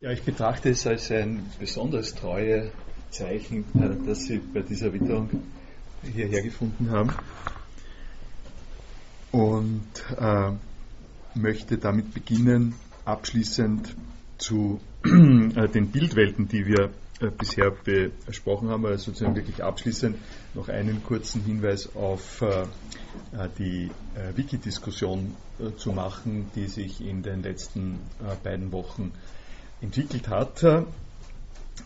Ja, ich betrachte es als ein besonders treues Zeichen, äh, dass Sie bei dieser Witterung hierher gefunden haben. Und äh, möchte damit beginnen, abschließend zu äh, den Bildwelten, die wir äh, bisher besprochen haben, also sozusagen wirklich abschließend noch einen kurzen Hinweis auf äh, äh, die Wiki-Diskussion zu machen, die sich in den letzten beiden Wochen entwickelt hat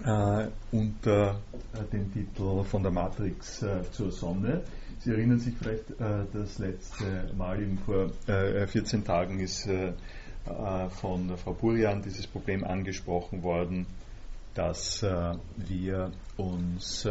äh, unter äh, dem Titel Von der Matrix äh, zur Sonne. Sie erinnern sich vielleicht, äh, das letzte Mal eben vor 14 Tagen ist von Frau Burian dieses Problem angesprochen worden, dass wir uns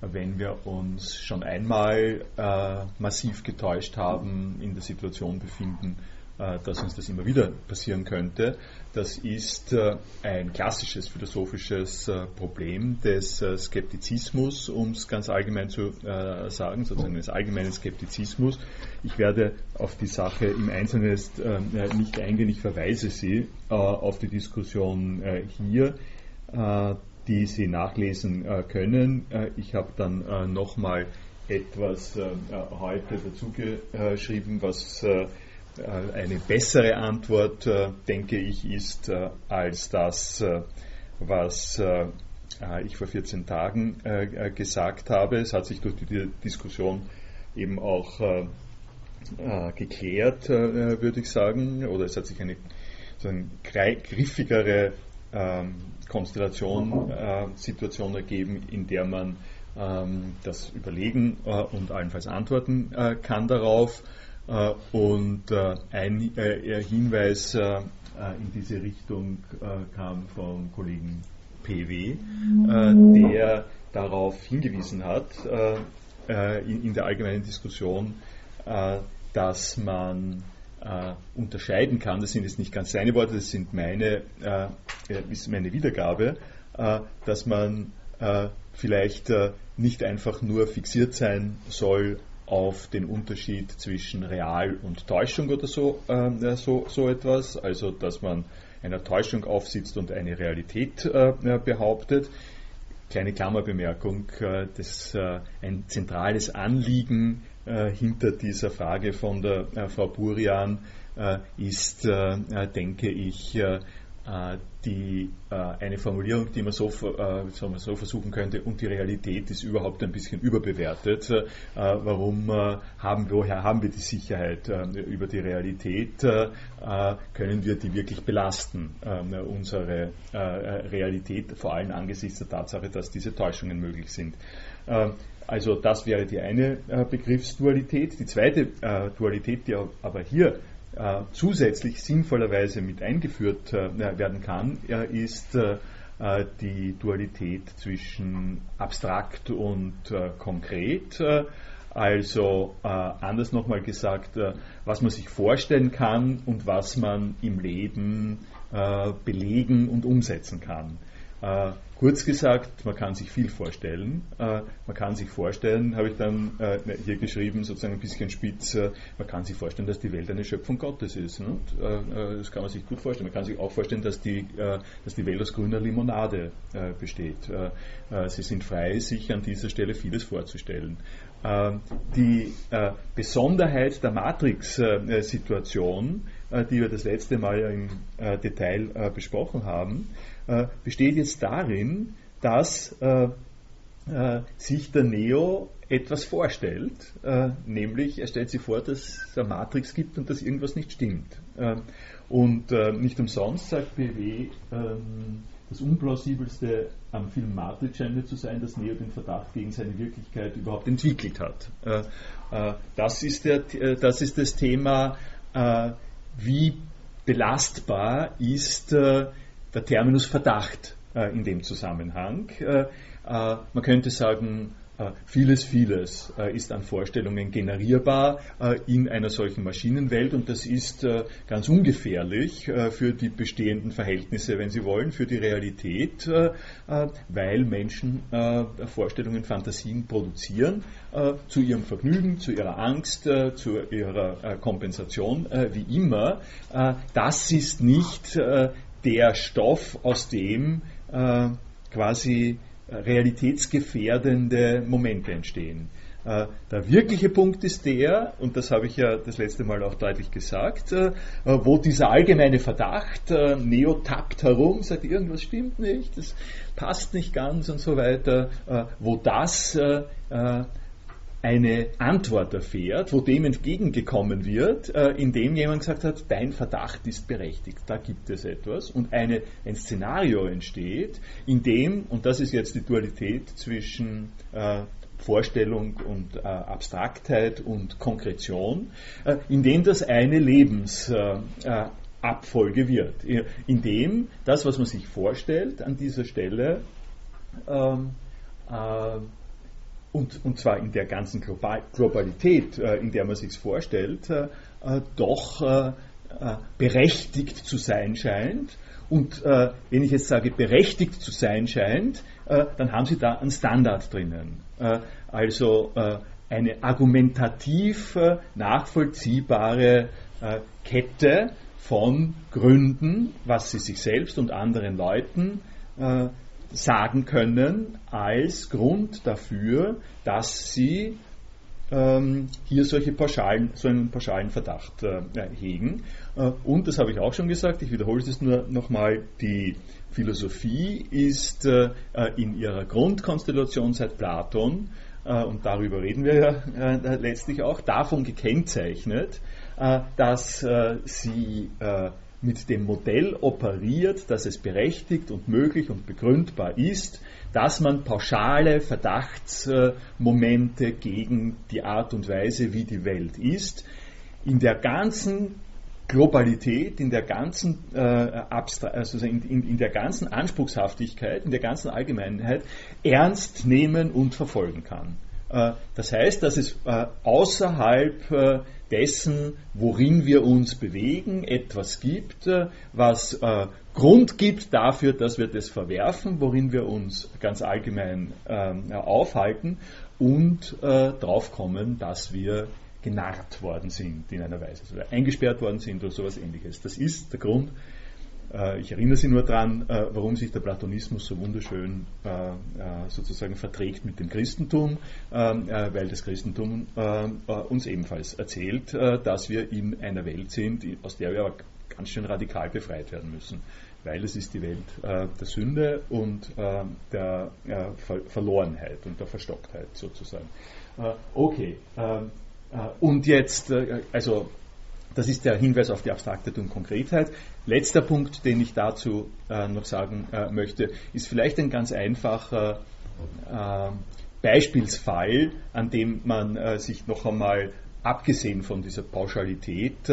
wenn wir uns schon einmal äh, massiv getäuscht haben, in der Situation befinden, dass uns das immer wieder passieren könnte. Das ist äh, ein klassisches philosophisches äh, Problem des Skeptizismus, um es ganz allgemein zu sagen, sozusagen des allgemeinen Skeptizismus. Ich werde auf die Sache im Einzelnen nicht eingehen, ich verweise Sie auf die Diskussion hier die Sie nachlesen können. Ich habe dann nochmal etwas heute dazu geschrieben, was äh, eine bessere Antwort, äh, denke ich, ist äh, als das, was ich vor 14 Tagen gesagt habe. Es hat sich durch die Diskussion eben auch geklärt, würde ich sagen, oder es hat sich eine so eine griffigere ähm, Konstellation, Situation ergeben, in der man ähm, das überlegen und allenfalls antworten kann darauf. Äh, und äh, ein äh, Hinweis in diese Richtung kam vom Kollegen PW, der darauf hingewiesen hat, in der allgemeinen Diskussion, dass man unterscheiden kann, das sind jetzt nicht ganz seine Worte, das sind meine, ist meine Wiedergabe, dass man vielleicht nicht einfach nur fixiert sein soll auf den Unterschied zwischen Real und Täuschung oder so, äh, so, so etwas, also dass man einer Täuschung aufsitzt und eine Realität äh, behauptet. Kleine Klammerbemerkung, äh, das, äh, ein zentrales Anliegen äh, hinter dieser Frage von der äh, Frau Burian ist, denke ich, die, äh, eine Formulierung, die man so, äh, man so versuchen könnte, und die Realität ist überhaupt ein bisschen überbewertet. warum haben, woher haben wir die Sicherheit über die Realität? können wir die wirklich belasten, unsere Realität, vor allem angesichts der Tatsache, dass diese Täuschungen möglich sind? Also das wäre die eine Begriffsdualität. Die zweite Dualität, die aber hier äh, zusätzlich sinnvollerweise mit eingeführt äh, werden kann, ist äh, die Dualität zwischen abstrakt und konkret. Also anders nochmal gesagt, was man sich vorstellen kann und was man im Leben belegen und umsetzen kann. Äh, kurz gesagt, man kann sich viel vorstellen. Äh, man kann sich vorstellen, habe ich dann äh, hier geschrieben, sozusagen ein bisschen spitz, äh, man kann sich vorstellen, dass die Welt eine Schöpfung Gottes ist. Ne? Äh, das kann man sich gut vorstellen. Man kann sich auch vorstellen, dass die, äh, dass die Welt aus grüner Limonade besteht. Sie sind frei, sich an dieser Stelle vieles vorzustellen. Die Besonderheit der Matrix-Situation, die wir das letzte Mal im Detail besprochen haben, äh, besteht jetzt darin, dass äh, äh, sich der Neo etwas vorstellt, äh, nämlich er stellt sich vor, dass es eine Matrix gibt und dass irgendwas nicht stimmt. Äh, und äh, nicht umsonst sagt BW, ähm, das Unplausibelste am Film Matrix scheint mir zu sein, dass Neo den Verdacht gegen seine Wirklichkeit überhaupt entwickelt hat. das, ist der, das ist das Thema, wie belastbar ist der Terminus Verdacht äh, in dem Zusammenhang. Äh, äh, man könnte sagen, Vieles, vieles ist an Vorstellungen generierbar in einer solchen Maschinenwelt und das ist ganz ungefährlich für die bestehenden Verhältnisse, wenn Sie wollen, für die Realität, weil Menschen Vorstellungen, Fantasien produzieren zu ihrem Vergnügen, zu ihrer Angst, zu ihrer Kompensation, wie immer. Das ist nicht der Stoff, aus dem äh, quasi realitätsgefährdende Momente entstehen. Äh, der wirkliche Punkt ist der, und das habe ich ja das letzte Mal auch deutlich gesagt, äh, wo dieser allgemeine Verdacht, äh, Neo tappt herum, sagt, irgendwas stimmt nicht, das passt nicht ganz und so weiter, wo das eine Antwort erfährt, wo dem entgegengekommen wird, indem jemand gesagt hat, dein Verdacht ist berechtigt, da gibt es etwas. Und eine, ein Szenario entsteht, in dem, und das ist jetzt die Dualität zwischen Vorstellung und äh, Abstraktheit und Konkretion, äh, in dem das eine Lebensabfolge äh, wird, in dem das, was man sich vorstellt, an dieser Stelle ähm, äh, und, und zwar in der ganzen Global Globalität, äh, in der man sich vorstellt, äh, doch berechtigt zu sein scheint. Und wenn ich jetzt sage, berechtigt zu sein scheint, dann haben Sie da einen Standard drinnen. Äh, also äh, eine argumentativ äh, nachvollziehbare Kette von Gründen, was sie sich selbst und anderen Leuten sagen können, als Grund dafür, dass sie ähm, hier solche pauschalen, so einen pauschalen Verdacht äh, hegen. Äh, und das habe ich auch schon gesagt, ich wiederhole es nur nochmal, die Philosophie ist äh, in ihrer Grundkonstellation seit Platon, äh, und darüber reden wir ja äh, letztlich auch, davon gekennzeichnet, äh, dass sie mit dem Modell operiert, dass es berechtigt und möglich und begründbar ist, dass man pauschale Verdachtsmomente gegen die Art und Weise, wie die Welt ist, in der ganzen Globalität, in der ganzen, äh, also in, der ganzen Anspruchshaftigkeit, in der ganzen Allgemeinheit ernst nehmen und verfolgen kann. Äh, das heißt, dass es äh, außerhalb äh, dessen, worin wir uns bewegen, etwas gibt, was Grund gibt dafür, dass wir das verwerfen, worin wir uns ganz allgemein ähm, aufhalten und drauf kommen, dass wir genarrt worden sind in einer Weise, oder eingesperrt worden sind oder sowas ähnliches. Das ist der Grund. Äh, ich erinnere Sie nur daran, äh, warum sich der Platonismus so wunderschön äh, sozusagen verträgt mit dem Christentum, ähm, weil das Christentum uns ebenfalls erzählt, dass wir in einer Welt sind, aus der wir aber ganz schön radikal befreit werden müssen weil es ist die Welt der Sünde und der Ver Verlorenheit und der Verstocktheit sozusagen. Okay, ähm, äh, und jetzt, also das ist der Hinweis auf die Abstraktheit und Konkretheit. Letzter Punkt, den ich dazu noch sagen möchte, ist vielleicht ein ganz einfacher Beispielsfall, an dem man sich noch einmal, abgesehen von dieser Pauschalität,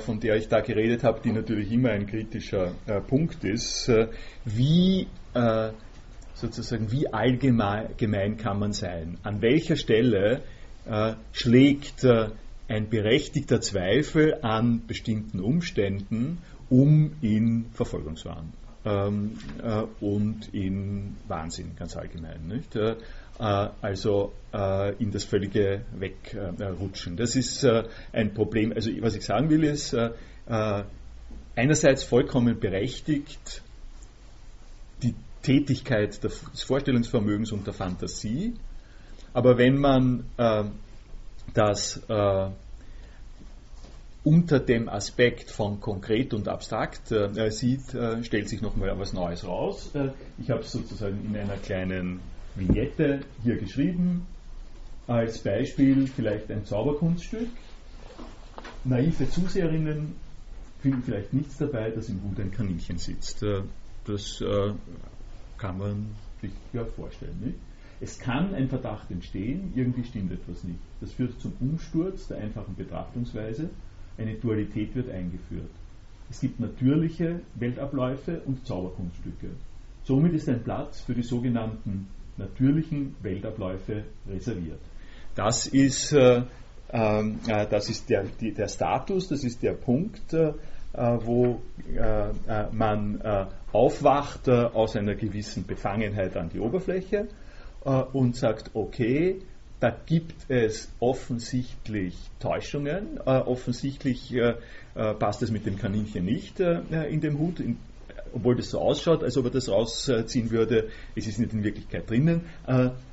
von der ich da geredet habe, die natürlich immer ein kritischer äh, Punkt ist, äh, wie äh, sozusagen wie allgemein kann man sein? An welcher Stelle schlägt ein berechtigter Zweifel an bestimmten Umständen um in Verfolgungswahn ähm, und in Wahnsinn ganz allgemein. Nicht? Äh, also äh, in das völlige Wegrutschen. Das ist äh, ein Problem. Also was ich sagen will ist, einerseits vollkommen berechtigt die Tätigkeit des Vorstellungsvermögens und der Fantasie, aber wenn man das unter dem Aspekt von konkret und abstrakt äh, sieht, äh, stellt sich nochmal was Neues raus. Äh, ich habe es sozusagen in einer kleinen Vignette hier geschrieben. Als Beispiel vielleicht ein Zauberkunststück. Naive Zuseherinnen finden vielleicht nichts dabei, dass im Hut ein Kaninchen sitzt. Äh, das äh, kann man sich ja vorstellen. Nicht? Es kann ein Verdacht entstehen, irgendwie stimmt etwas nicht. Das führt zum Umsturz der einfachen Betrachtungsweise. Eine Dualität wird eingeführt. Es gibt natürliche Weltabläufe und Zauberkunststücke. Somit ist ein Platz für die sogenannten natürlichen Weltabläufe reserviert. Das ist, äh, ähm, äh, das ist der, die, der Status, das ist der Punkt, äh, wo äh, äh, man äh, aufwacht aus einer gewissen Befangenheit an die Oberfläche und sagt, okay, da gibt es offensichtlich Täuschungen. Äh, offensichtlich äh, äh, passt es mit dem Kaninchen nicht äh, in dem Hut. In, obwohl das so ausschaut, als ob er das rausziehen würde. Es ist nicht in Wirklichkeit drinnen.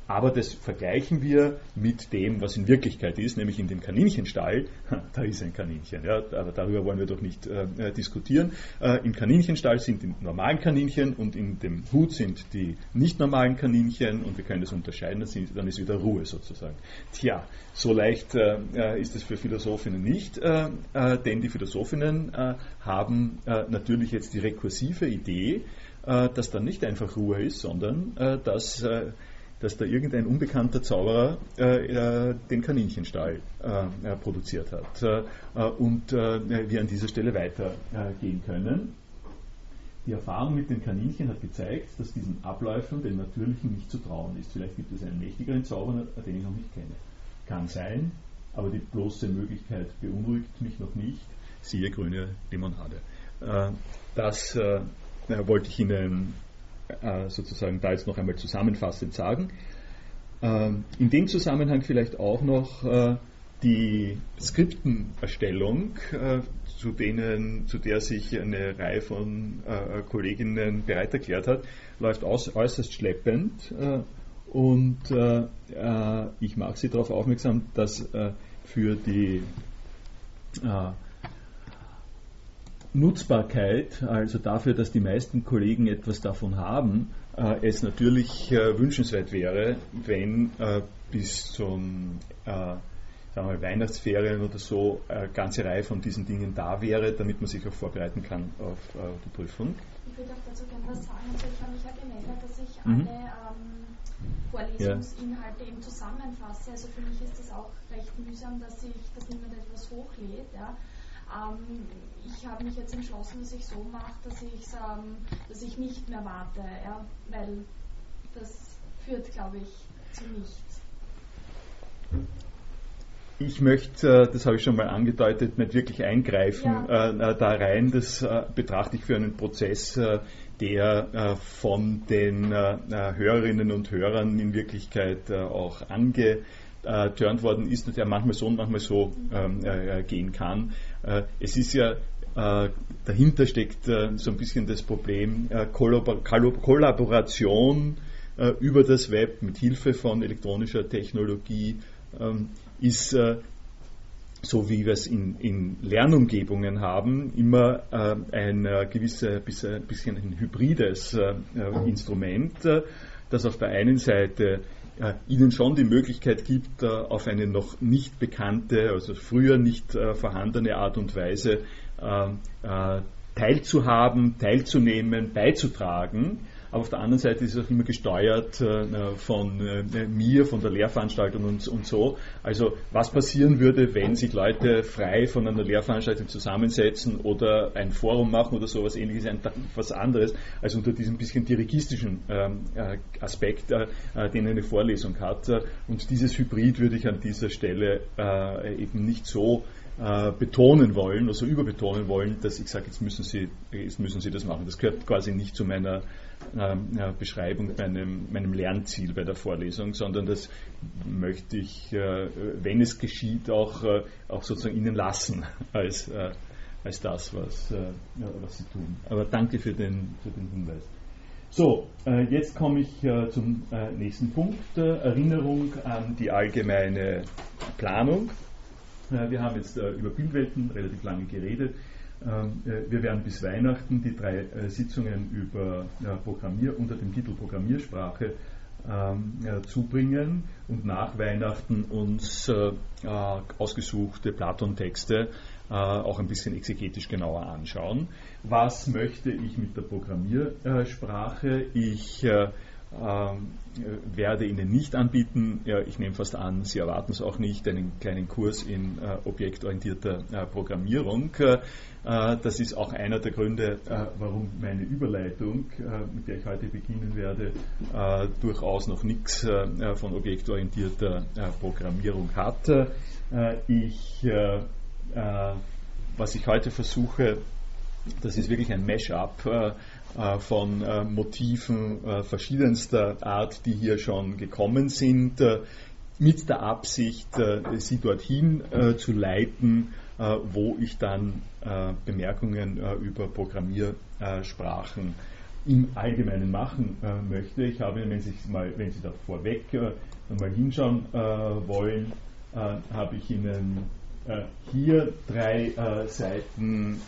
Aber das vergleichen wir mit dem, was in Wirklichkeit ist, nämlich in dem Kaninchenstall. Da ist ein Kaninchen, ja, aber darüber wollen wir doch nicht äh, äh, diskutieren. Äh, Im Kaninchenstall sind die normalen Kaninchen und in dem Hut sind die nicht normalen Kaninchen und wir können das unterscheiden, dann, dann ist wieder Ruhe sozusagen. Tja, so leicht äh, äh ist es für Philosophinnen nicht, äh, denn die Philosophinnen haben natürlich jetzt die rekursive Idee, dass da nicht einfach Ruhe ist, sondern dass dass da irgendein unbekannter Zauberer äh, äh, den Kaninchenstall äh, produziert hat äh, äh, und äh, wir an dieser Stelle weitergehen können. Die Erfahrung mit den Kaninchen hat gezeigt, dass diesen Abläufen, den natürlichen, nicht zu trauen ist. Vielleicht gibt es einen mächtigeren Zauberer, den ich noch nicht kenne. Kann sein, aber die bloße Möglichkeit beunruhigt mich noch nicht. Siehe grüne Limonade. Das wollte ich Ihnen äh, sozusagen da jetzt noch einmal zusammenfassend sagen. Ähm, in dem Zusammenhang vielleicht auch noch äh, die Skriptenerstellung, äh, zu, denen, zu der sich eine Reihe von Kolleginnen bereit erklärt hat, läuft äußerst schleppend. Und ich mache Sie darauf aufmerksam, dass für die Nutzbarkeit, also dafür, dass die meisten Kollegen etwas davon haben, äh, es natürlich äh, wünschenswert wäre, wenn äh, bis zum äh, sagen wir, Weihnachtsferien oder so eine ganze Reihe von diesen Dingen da wäre, damit man sich auch vorbereiten kann auf äh, die Prüfung. Ich würde auch dazu gerne was sagen. Also ich habe mich ja gemeldet, dass ich mhm. alle ähm, Vorlesungsinhalte ja. eben zusammenfasse. Also für mich ist das auch recht mühsam, dass ich, dass niemand etwas hochlädt. Ja. Ähm, ich habe mich jetzt entschlossen, dass ich so mache, dass, ähm, dass ich nicht mehr warte, ja, weil das führt, glaube ich, zu nichts. Ich möchte, äh, das habe ich schon mal angedeutet, nicht wirklich eingreifen ja. äh, äh da rein. Das äh, betrachte ich für einen Prozess, äh, der äh, von den Hörerinnen und Hörern in Wirklichkeit auch angeturnt worden ist und der manchmal so und manchmal so ähm, gehen kann. Äh, es ist ja äh, dahinter steckt äh, so ein bisschen das Problem Kollaboration über das Web mit Hilfe von elektronischer Technologie ähm, ist so wie wir es in, in Lernumgebungen haben, immer ein gewisses bisschen ein hybrides Instrument, das auf der einen Seite äh, ihnen schon die Möglichkeit gibt, äh, auf eine noch nicht bekannte, also früher nicht äh, vorhandene Art und Weise teilzuhaben, teilzunehmen, beizutragen aber auf der anderen Seite ist es auch immer gesteuert äh, von äh, mir, von der Lehrveranstaltung und, so. Also was passieren würde, wenn sich Leute frei von einer Lehrveranstaltung zusammensetzen oder ein Forum machen oder sowas ähnliches, was anderes, als unter diesem bisschen dirigistischen ähm, äh, Aspekt, den eine Vorlesung hat. Und dieses Hybrid würde ich an dieser Stelle eben nicht so betonen wollen, also überbetonen wollen, dass ich sage, jetzt müssen Sie, jetzt müssen Sie das machen. Das gehört quasi nicht zu meiner äh, Beschreibung meinem, meinem Lernziel bei der Vorlesung, sondern das möchte ich, äh, wenn es geschieht, auch, äh, auch sozusagen Ihnen lassen als, äh, als das, was, äh, was Sie tun. Aber danke für den, für den Hinweis. So, äh, jetzt komme ich zum nächsten Punkt, Erinnerung an die allgemeine Planung. Wir haben jetzt über Bildwelten relativ lange geredet. Ähm, äh, wir werden bis Weihnachten die drei äh, Sitzungen über Programmier unter dem Titel Programmiersprache ähm, zubringen und nach Weihnachten uns äh, ausgesuchte Platon-Texte auch ein bisschen exegetisch genauer anschauen. Was möchte ich mit der Programmiersprache? Ich werde Ihnen nicht anbieten, ja, ich nehme fast an, Sie erwarten es auch nicht, einen kleinen Kurs in äh, objektorientierter äh, Programmierung. Äh, das ist auch einer der Gründe, äh, warum meine Überleitung, äh, mit der ich heute beginnen werde, äh, durchaus noch nichts von objektorientierter Programmierung hat. ich, was ich heute versuche, das ist wirklich ein Mash-up äh, von äh, Motiven äh, verschiedenster Art, die hier schon gekommen sind. mit der Absicht, sie dorthin zu leiten, wo ich dann Bemerkungen über Programmiersprachen im Allgemeinen machen möchte. Ich habe, wenn Sie, mal, wenn Sie da vorweg mal hinschauen wollen, habe ich Ihnen hier drei Seiten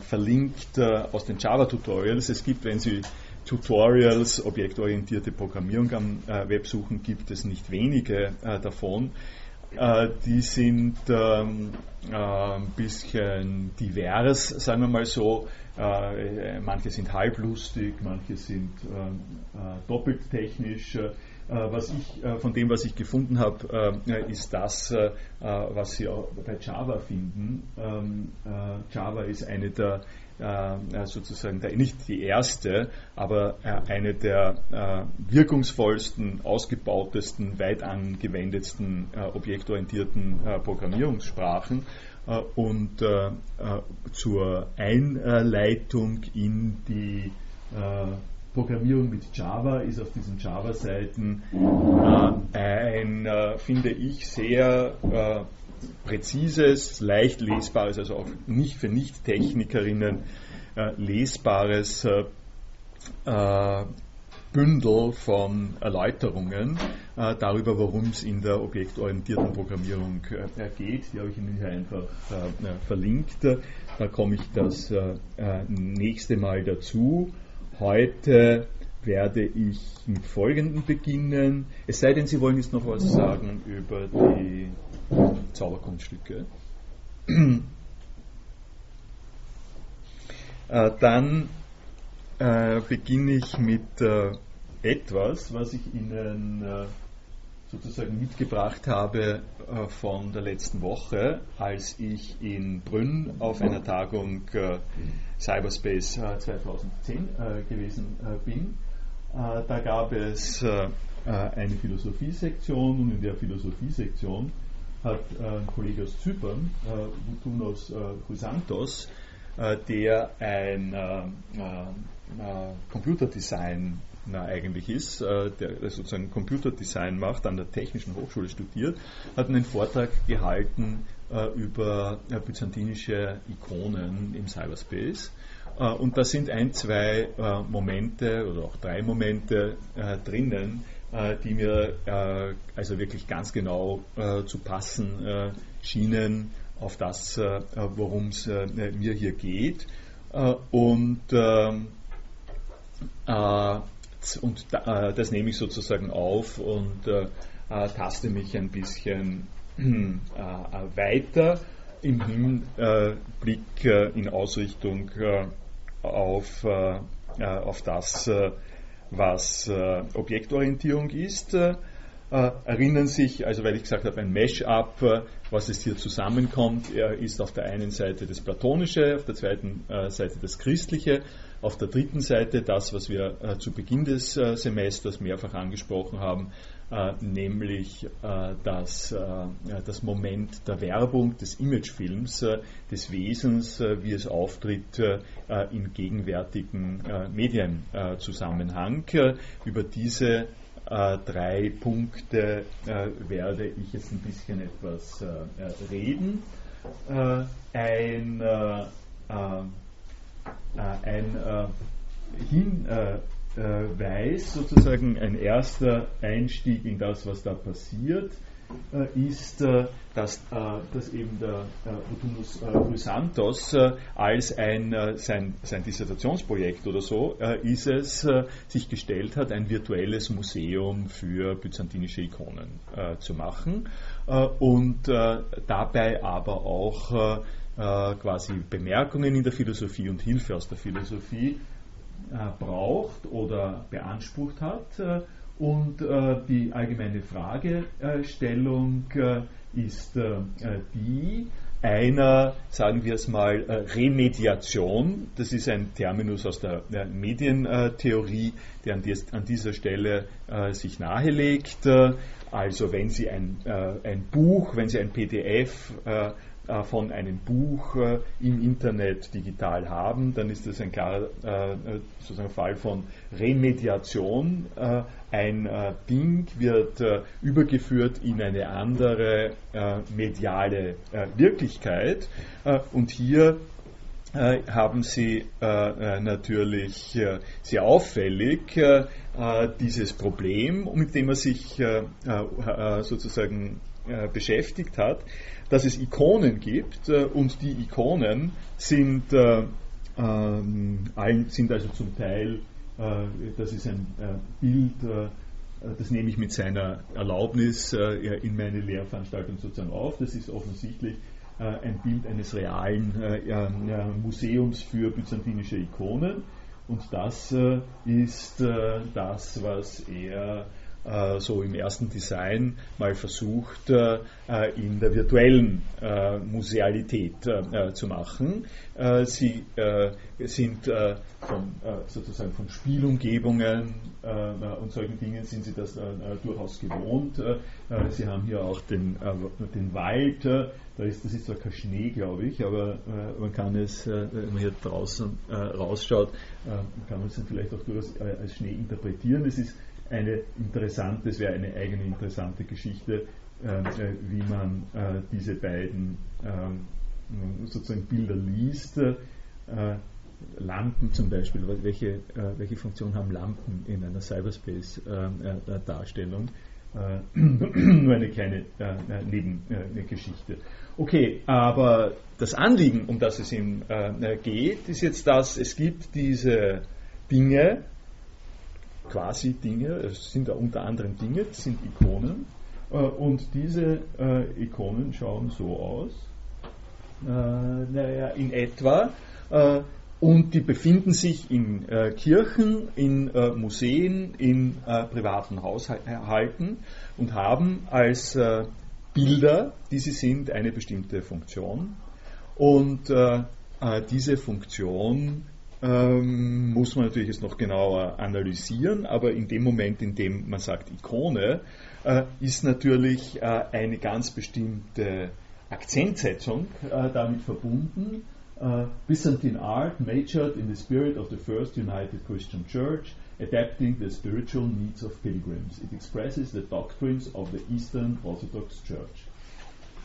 verlinkt aus den Java-Tutorials. Es gibt, wenn Sie Tutorials, objektorientierte Programmierung am äh, Web suchen, gibt es nicht wenige äh, davon. Äh, die sind ähm, äh, ein bisschen divers, sagen wir mal so. Äh, manche sind halblustig, manche sind ähm, äh, doppelt technisch. Was ich, von dem, was ich gefunden habe, ist das, was Sie auch bei Java finden. Ähm, Java ist eine der äh, sozusagen nicht die erste, aber äh, eine der äh, wirkungsvollsten, ausgebautesten, weit angewendetsten objektorientierten Programmierungssprachen. und zur Einleitung in die Programmierung mit Java ist auf diesen Java-Seiten ein, finde ich, sehr präzises, leicht lesbares, also auch nicht für Nicht-Technikerinnen äh, lesbares äh, äh Bündel von Erläuterungen äh, darüber, worum es in der objektorientierten Programmierung äh, geht. Die habe ich Ihnen hier einfach verlinkt. Da komme ich das nächste Mal dazu. Heute werde ich mit folgendem beginnen. Es sei denn, Sie wollen jetzt noch was sagen über die Zauberkunststücke. Äh, dann äh, beginne ich mit äh, etwas, was ich Ihnen äh, sozusagen mitgebracht habe äh, von der letzten Woche, als ich in Brünn auf einer Tagung äh, Cyberspace 2010 gewesen bin. da gab es eine Philosophiesektion und in der Philosophiesektion hat äh, ein Kollege aus Zypern, äh, Vutunos äh, Chrysantos, äh, der ein äh, äh, Computerdesign eigentlich ist, der sozusagen Computerdesign macht, an der Technischen Hochschule studiert, hat einen Vortrag gehalten über byzantinische Ikonen im Cyberspace. Und da sind ein, zwei Momente oder auch drei Momente drinnen, äh, die mir äh, also wirklich ganz genau äh, zu passen schienen auf das, worum es mir hier geht. und ähm, und das nehme ich sozusagen auf und taste mich ein bisschen weiter im Hinblick in Ausrichtung auf, auf das, was äh, Objektorientierung ist. Äh, erinnern sich, also weil ich gesagt habe, ein Mesh-up, äh, was es hier zusammenkommt, ist auf der einen Seite das Platonische, auf der zweiten äh, Seite das Christliche, auf der dritten Seite das, was wir äh, zu Beginn des äh, Semesters mehrfach angesprochen haben, äh, nämlich äh, das, äh, das Moment der Werbung, des Imagefilms, des Wesens, wie es auftritt im gegenwärtigen Medienzusammenhang. Über diese drei Punkte werde ich jetzt ein bisschen etwas reden. ein ein hin, äh, weiß, sozusagen ein erster Einstieg in das, was da passiert, äh, ist, äh, dass, äh, dass eben der Rutunus Chrysantos als ein, sein, sein Dissertationsprojekt oder so ist es, sich gestellt hat, ein virtuelles Museum für byzantinische Ikonen zu machen und dabei aber auch quasi Bemerkungen in der Philosophie und Hilfe aus der Philosophie äh, braucht oder beansprucht hat. Äh, und äh, die allgemeine Fragestellung ist die einer, sagen wir es mal, Remediation. Das ist ein Terminus aus der Medientheorie, der an dieser Stelle sich nahelegt. Also wenn Sie ein, ein Buch, wenn Sie ein PDF von einem Buch im Internet digital haben, dann ist das ein klarer sozusagen Fall von Remediation. Ein Ding wird übergeführt in eine andere mediale Wirklichkeit und hier haben Sie natürlich sehr auffällig dieses Problem, mit dem er sich sozusagen beschäftigt hat, dass es Ikonen gibt und die Ikonen sind, ähm, sind also zum Teil, das ist ein Bild, das nehme ich mit seiner Erlaubnis in meine Lehrveranstaltung sozusagen auf. Das ist offensichtlich ein Bild eines realen Museums für byzantinische Ikonen. Und das äh, ist äh, das, was er äh, so im ersten Design mal versucht, äh, in der virtuellen äh, Musealität zu machen. sie sind von, sozusagen von Spielumgebungen und solchen Dingen sind sie das durchaus gewohnt. sie haben hier auch den, den Wald, da ist, das ist zwar kein Schnee, glaube ich, aber man kann es, wenn man hier draußen rausschaut, kann man es dann vielleicht auch durchaus als Schnee interpretieren. Es ist eine interessante, es wäre eine eigene interessante Geschichte, ähm, äh, wie man äh, diese beiden äh, sozusagen Bilder liest. Äh, Lampen zum Beispiel, welche, äh, welche Funktion haben Lampen in einer Cyberspace-Darstellung? Äh, nur eine kleine Nebengeschichte. Okay, aber das Anliegen, um das es ihm geht, ist jetzt das, es gibt diese Dinge, quasi Dinge, es sind da unter anderem Dinge, sind Ikonen. Äh, und diese äh, Ikonen schauen so aus, äh, naja, in etwa. Und die befinden sich in Kirchen, in Museen, in privaten Haushalten und haben als Bilder, die sie sind, eine bestimmte Funktion. Und diese Funktion ähm, muss man natürlich jetzt noch genauer analysieren, aber in dem Moment, in dem man sagt Ikone, äh, ist natürlich äh, eine ganz bestimmte Akzentsetzung äh, damit verbunden. Uh, Byzantine art majored in the spirit of the first united Christian church, adapting the spiritual needs of pilgrims. It expresses the doctrines of the Eastern Orthodox Church.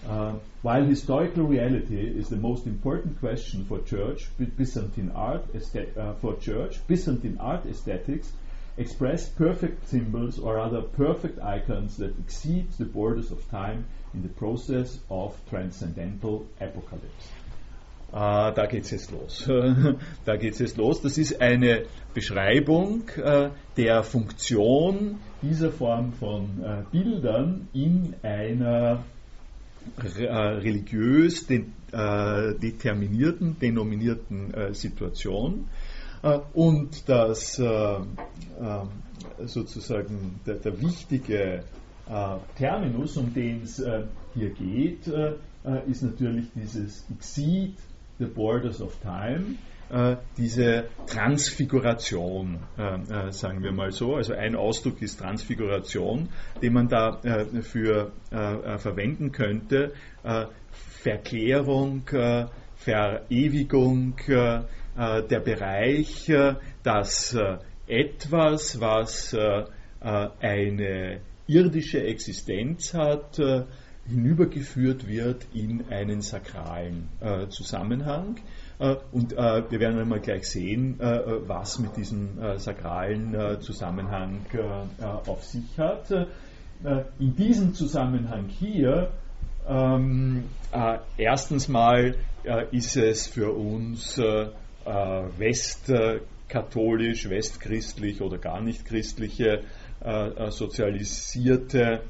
Uh, while historical reality is the most important question for church, Byzantine art uh, for church, Byzantine art aesthetics express perfect symbols or rather perfect icons that exceed the borders of time in the process of transcendental apocalypse. Uh, da geht's jetzt los. da geht's jetzt los. Das ist eine Beschreibung uh, der Funktion dieser Form von uh, Bildern in einer äh, religiös den, äh, determinierten, denominierten äh, Situation. Äh, und das äh, äh, sozusagen der, der wichtige Terminus, um den es hier geht, ist natürlich dieses Exceed the Borders of Time, äh, diese Transfiguration, äh, äh, sagen wir mal so. Also ein Ausdruck ist Transfiguration, den man da für verwenden könnte. Verklärung, Verewigung, der Bereich, dass etwas, was eine irdische Existenz hat, hinübergeführt wird in einen sakralen Zusammenhang. Äh, und äh, wir werden einmal gleich sehen, äh, was mit diesem sakralen Zusammenhang auf sich hat. in diesem Zusammenhang hier, ähm, erstens mal ist es für uns westkatholisch, westchristlich oder gar nicht christliche sozialisierte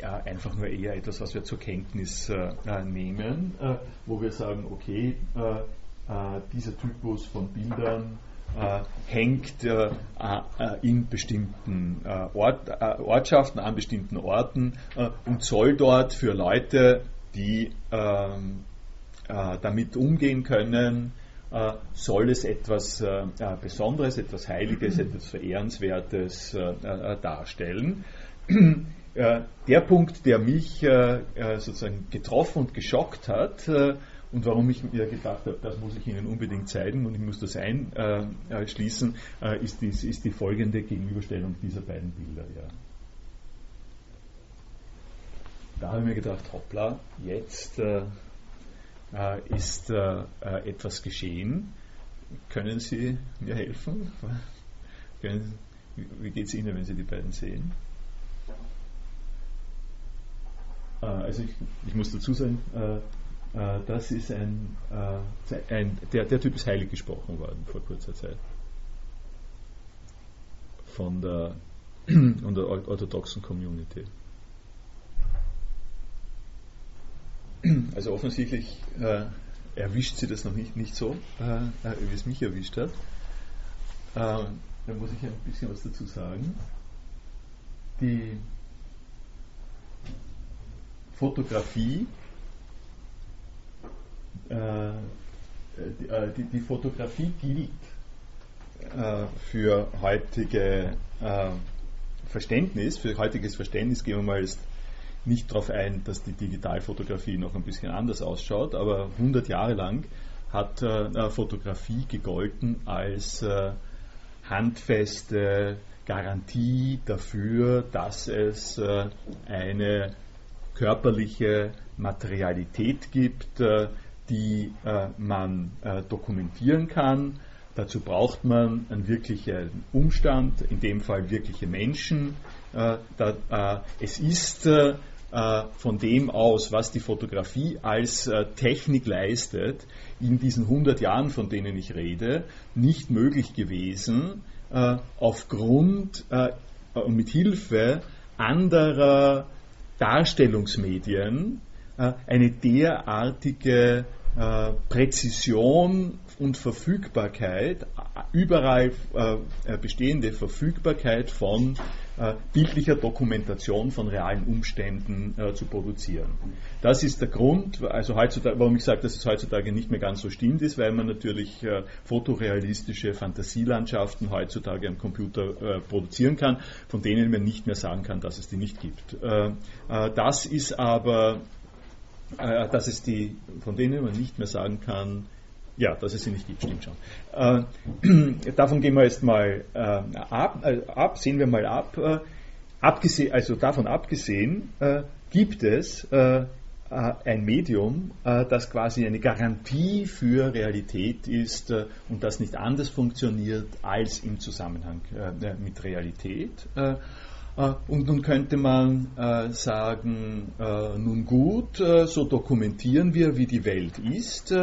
ja, einfach nur eher etwas, was wir zur Kenntnis äh, äh, nehmen, äh, wo wir sagen, okay, äh, äh dieser Typus von Bildern äh, hängt in bestimmten Ort, Ortschaften, an bestimmten Orten und soll dort für Leute, die ähm, damit umgehen können, soll es etwas Besonderes, etwas Heiliges, etwas Verehrenswertes darstellen. Der Punkt, der mich sozusagen getroffen und geschockt hat, und warum ich mir gedacht habe, das muss ich Ihnen unbedingt zeigen und ich muss das einschließen, ist, die, ist die folgende Gegenüberstellung dieser beiden Bilder. Ja. Da habe ich mir gedacht, hoppla, jetzt äh, ist äh, etwas geschehen. Können Sie mir helfen? Wie geht es Ihnen, wenn Sie die beiden sehen? Äh, also ich, ich, muss dazu sagen, äh, äh, das ist ein, äh, ein der, der, Typ ist heilig gesprochen worden vor kurzer Zeit. Von der, von der orthodoxen Community. Also offensichtlich äh, erwischt sie das noch nicht, nicht so, äh, wie es mich erwischt hat. Äh, da muss ich ein bisschen was dazu sagen. Die Fotografie äh, die, äh, die, Fotografie gilt äh, für heutige Verständnis, für heutiges Verständnis gehen wir mal jetzt nicht darauf ein, dass die Digitalfotografie noch ein bisschen anders ausschaut, aber 100 Jahre lang hat äh, Fotografie gegolten als äh, handfeste Garantie dafür, dass es äh, eine körperliche Materialität gibt, die äh, man äh, dokumentieren kann. Dazu braucht man einen wirklichen Umstand, in dem Fall wirkliche Menschen. Äh, es ist von dem aus, was die Fotografie als Technik leistet, in diesen 100 Jahren, von denen ich rede, nicht möglich gewesen, aufgrund und mit Hilfe anderer Darstellungsmedien eine derartige äh, Präzision und Verfügbarkeit, überall äh, bestehende Verfügbarkeit von äh, bildlicher Dokumentation von realen Umständen zu produzieren. Das ist der Grund, also heutzutage, warum ich sage, dass es heutzutage nicht mehr ganz so stimmt ist, weil man natürlich fotorealistische Fantasielandschaften heutzutage am Computer produzieren kann, von denen man nicht mehr sagen kann, dass es die nicht gibt. das ist aber äh, dass es die, von denen man nicht mehr sagen kann, ja, dass es sie nicht gibt, stimmt schon. Äh, davon gehen wir jetzt mal äh, ab, äh, ab, sehen wir mal ab. Äh, abgesehen, also davon abgesehen, äh, gibt es ein Medium, das quasi eine Garantie für Realität ist und das nicht anders funktioniert als im Zusammenhang mit Realität. Äh, und nun könnte man äh, sagen, äh, nun gut, so dokumentieren wir, wie die Welt ist,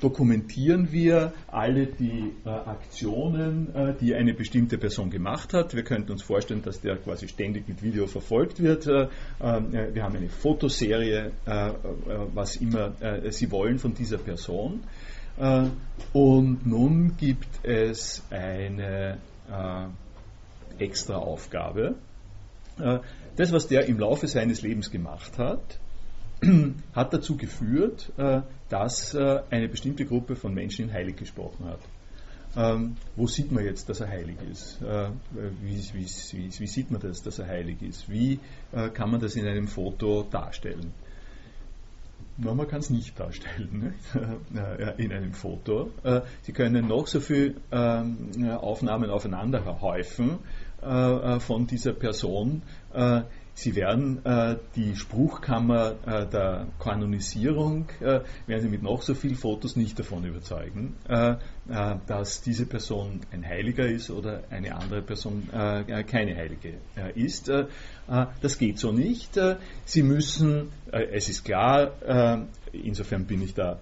dokumentieren wir alle die Aktionen, die eine bestimmte Person gemacht hat. Wir könnten uns vorstellen, dass der quasi ständig mit Video verfolgt wird. Wir haben eine Fotoserie, was immer Sie wollen von dieser Person. Und nun gibt es eine extra Aufgabe. Äh, das, was der im Laufe seines Lebens gemacht hat, hat dazu geführt, äh, dass äh, eine bestimmte Gruppe von Menschen ihn heilig gesprochen hat. Ähm, wo sieht man jetzt, dass er heilig ist? Wie, wie, wie, wie, sieht man das, dass er heilig ist? Wie kann man das in einem Foto darstellen? No, man kann es nicht darstellen ne? in einem Foto. Sie können noch so viele ähm, Aufnahmen aufeinander häufen von dieser Person. Äh, Sie werden äh, die Spruchkammer äh, der Kanonisierung, äh, werden Sie mit noch so vielen Fotos nicht davon überzeugen, dass diese Person ein Heiliger ist oder eine andere Person keine Heilige ist. das geht so nicht. Sie müssen, es ist klar, insofern bin ich da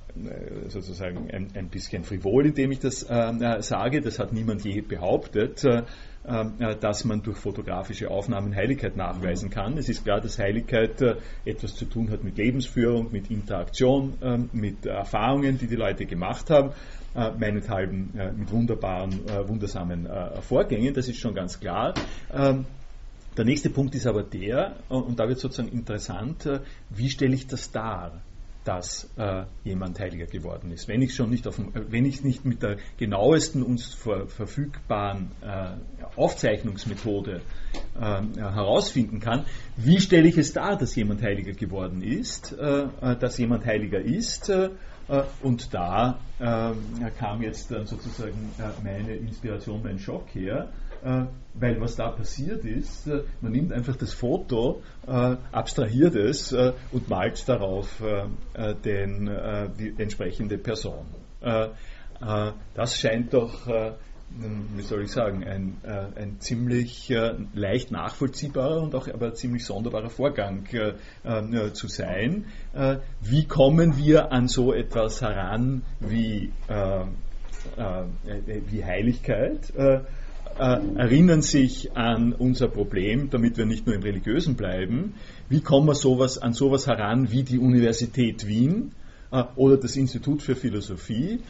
sozusagen ein, ein, bisschen frivol, indem ich das sage, das hat niemand je behauptet äh, dass man durch fotografische Aufnahmen Heiligkeit nachweisen kann. Es ist klar, dass Heiligkeit äh, etwas zu tun hat mit Lebensführung, mit Interaktion, ähm, mit Erfahrungen, die die Leute gemacht haben, äh, meinethalben mit wunderbaren, wundersamen Vorgängen, das ist schon ganz klar. Ähm, der nächste Punkt ist aber der, und da wird sozusagen interessant, wie stelle ich das dar? Dass äh, jemand heiliger geworden ist. Wenn ich schon nicht ich nicht mit der genauesten uns ver, verfügbaren äh, Aufzeichnungsmethode äh, herausfinden kann, wie stelle ich es dar, dass jemand heiliger geworden ist, äh, äh, dass jemand heiliger ist, äh, und da kam jetzt dann sozusagen meine Inspiration, mein Schock her äh, weil was da passiert ist, äh, man nimmt einfach das Foto, äh, abstrahiert es und malt darauf den, die entsprechende Person. das scheint doch wie soll ich sagen, ein, äh, ein ziemlich äh, leicht nachvollziehbarer und auch aber ziemlich sonderbarer Vorgang äh, zu sein. wie kommen wir an so etwas heran wie, wie Heiligkeit? Äh, erinnern sich an unser Problem, damit wir nicht nur im Religiösen bleiben. Wie kommen wir sowas, an sowas heran wie die Universität Wien äh, oder das Institut für Philosophie?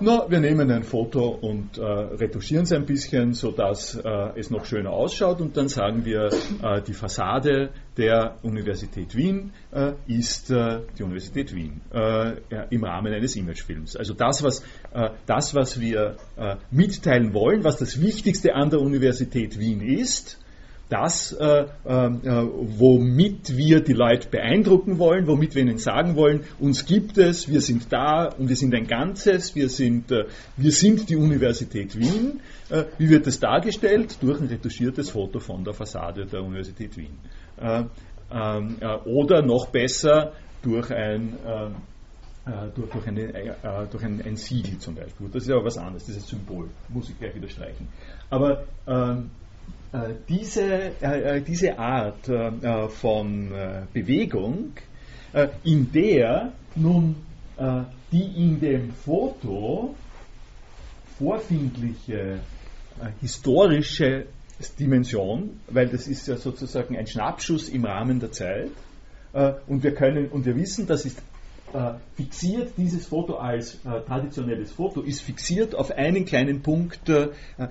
Na, wir nehmen ein Foto und äh, retuschieren es ein bisschen, sodass äh, es noch schöner ausschaut und dann sagen wir, äh, die Fassade der Universität Wien äh, ist äh, die Universität Wien äh, im Rahmen eines Imagefilms. Also das, was, das, was wir mitteilen wollen, was das Wichtigste an der Universität Wien ist, das, äh, äh, womit wir die Leute beeindrucken wollen, womit wir ihnen sagen wollen, uns gibt es, wir sind da und wir sind ein Ganzes, wir sind, äh, wir sind die Universität Wien. Äh, wie wird das dargestellt? Durch ein retuschiertes Foto von der Fassade der Universität Wien. Äh, ähm, äh, oder noch besser durch ein durch, durch, eine, durch ein, ein, Siegel zum Beispiel. Das ist aber was anderes, das ist ein Symbol, muss ich gleich wieder streichen. Aber ähm, äh, diese, äh, äh, diese Art von Bewegung, in der nun die in dem Foto vorfindliche historische Dimension, weil das ist ja sozusagen ein Schnappschuss im Rahmen der Zeit, und wir können und wir wissen, das ist äh, fixiert dieses Foto als äh, traditionelles Foto, ist fixiert auf einen kleinen Punkt äh,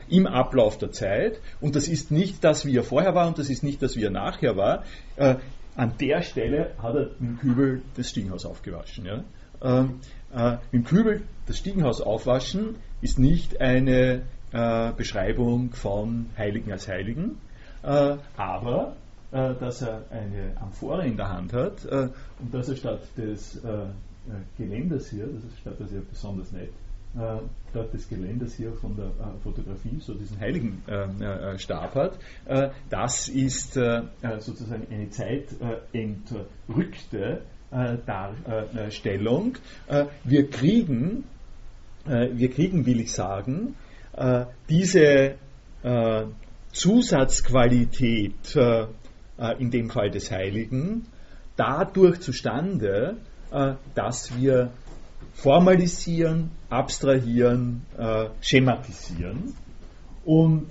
im Ablauf der Zeit und das ist nicht das, wie er vorher war und das ist nicht das, wie er nachher war. Äh, an der Stelle hat er dem Kübel das Stiegenhaus aufgewaschen. Ja? Ähm, äh, mit dem Kübel das Stiegenhaus aufwaschen ist nicht eine äh, Beschreibung von Heiligen als Heiligen, aber äh, dass er eine Amphore in der Hand hat äh, und dass er statt des äh, Geländers hier, das ist, statt das ja besonders nett, dort des Geländers hier von der Fotografie, so diesen heiligen Stab hat. das ist sozusagen eine zeitentrückte Darstellung. wir kriegen, wir kriegen, will ich sagen, diese Zusatzqualität äh, in dem Fall des Heiligen, dadurch zustande, äh, dass wir formalisieren, abstrahieren, äh, schematisieren. Und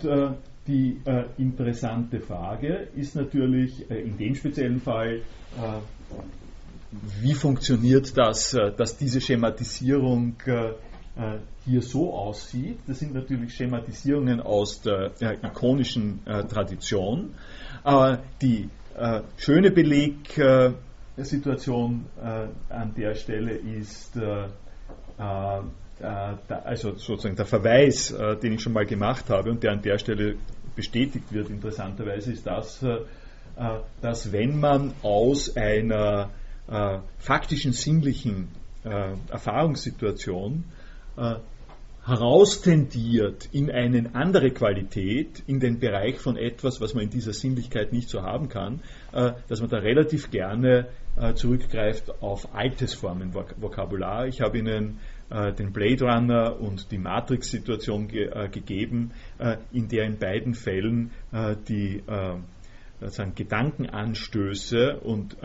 die interessante Frage ist natürlich in dem speziellen Fall, wie funktioniert das, dass diese Schematisierung hier so aussieht. Das sind natürlich Schematisierungen aus der ikonischen Tradition. Aber die äh, schöne Belegsituation äh, an der Stelle ist, äh, äh, also sozusagen der Verweis, äh, den ich schon mal gemacht habe und der an der Stelle bestätigt wird, interessanterweise, ist das, äh, dass wenn man aus einer faktischen sinnlichen Erfahrungssituation heraustendiert in eine andere Qualität, in den Bereich von etwas, was man in dieser Sinnlichkeit nicht so haben kann, äh, dass man da relativ gerne äh, zurückgreift auf altes Formenvokabular. Ich habe Ihnen äh, den Blade Runner und die Matrix-Situation ge gegeben, in der in beiden Fällen die sozusagen Gedankenanstöße und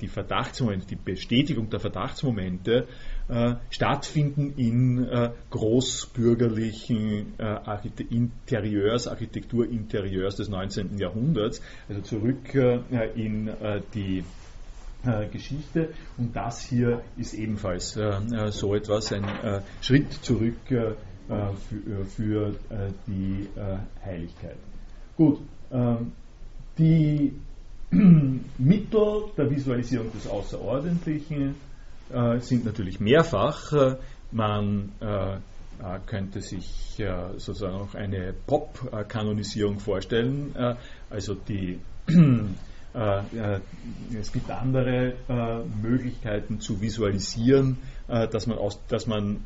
die Verdachtsmomente, die Bestätigung der Verdachtsmomente äh, stattfinden in äh, großbürgerlichen äh, Interieurs, Architekturinterieurs des 19. Jahrhunderts, also zurück äh, in äh, die Geschichte. Und das hier ist ebenfalls so etwas, ein Schritt zurück für, für die Heiligkeit. Gut, ähm, die Mittel der Visualisierung des Außerordentlichen sind natürlich mehrfach. Man könnte sich sozusagen auch eine Pop-Kanonisierung vorstellen, also die es gibt andere Möglichkeiten zu visualisieren, dass man, aus, dass man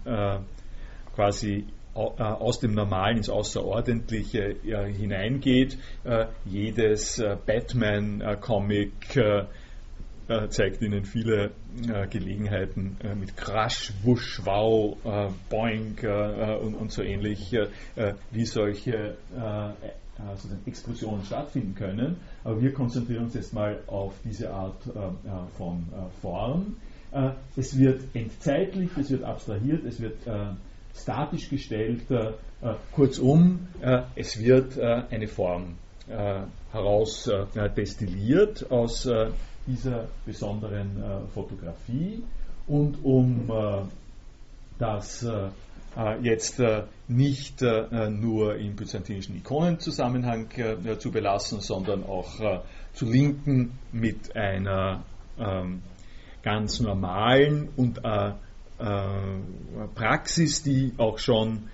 quasi aus dem Normalen ins Außerordentliche hineingeht. jedes Batman-Comic zeigt Ihnen viele Gelegenheiten mit Crash, Wusch, Wow, Boing und, und, so ähnlich, wie solche Explosionen stattfinden können. Aber wir konzentrieren uns jetzt mal auf diese Art von Form. es wird entzeitlich, es wird abstrahiert, es wird statisch gestellt. Äh, kurzum, äh, es wird äh, eine Form heraus destilliert aus dieser besonderen Fotografie. Und um das jetzt nicht nur im byzantinischen Ikonenzusammenhang zu belassen, sondern auch zu linken mit einer ähm, ganz normalen und äh, Praxis, die auch schon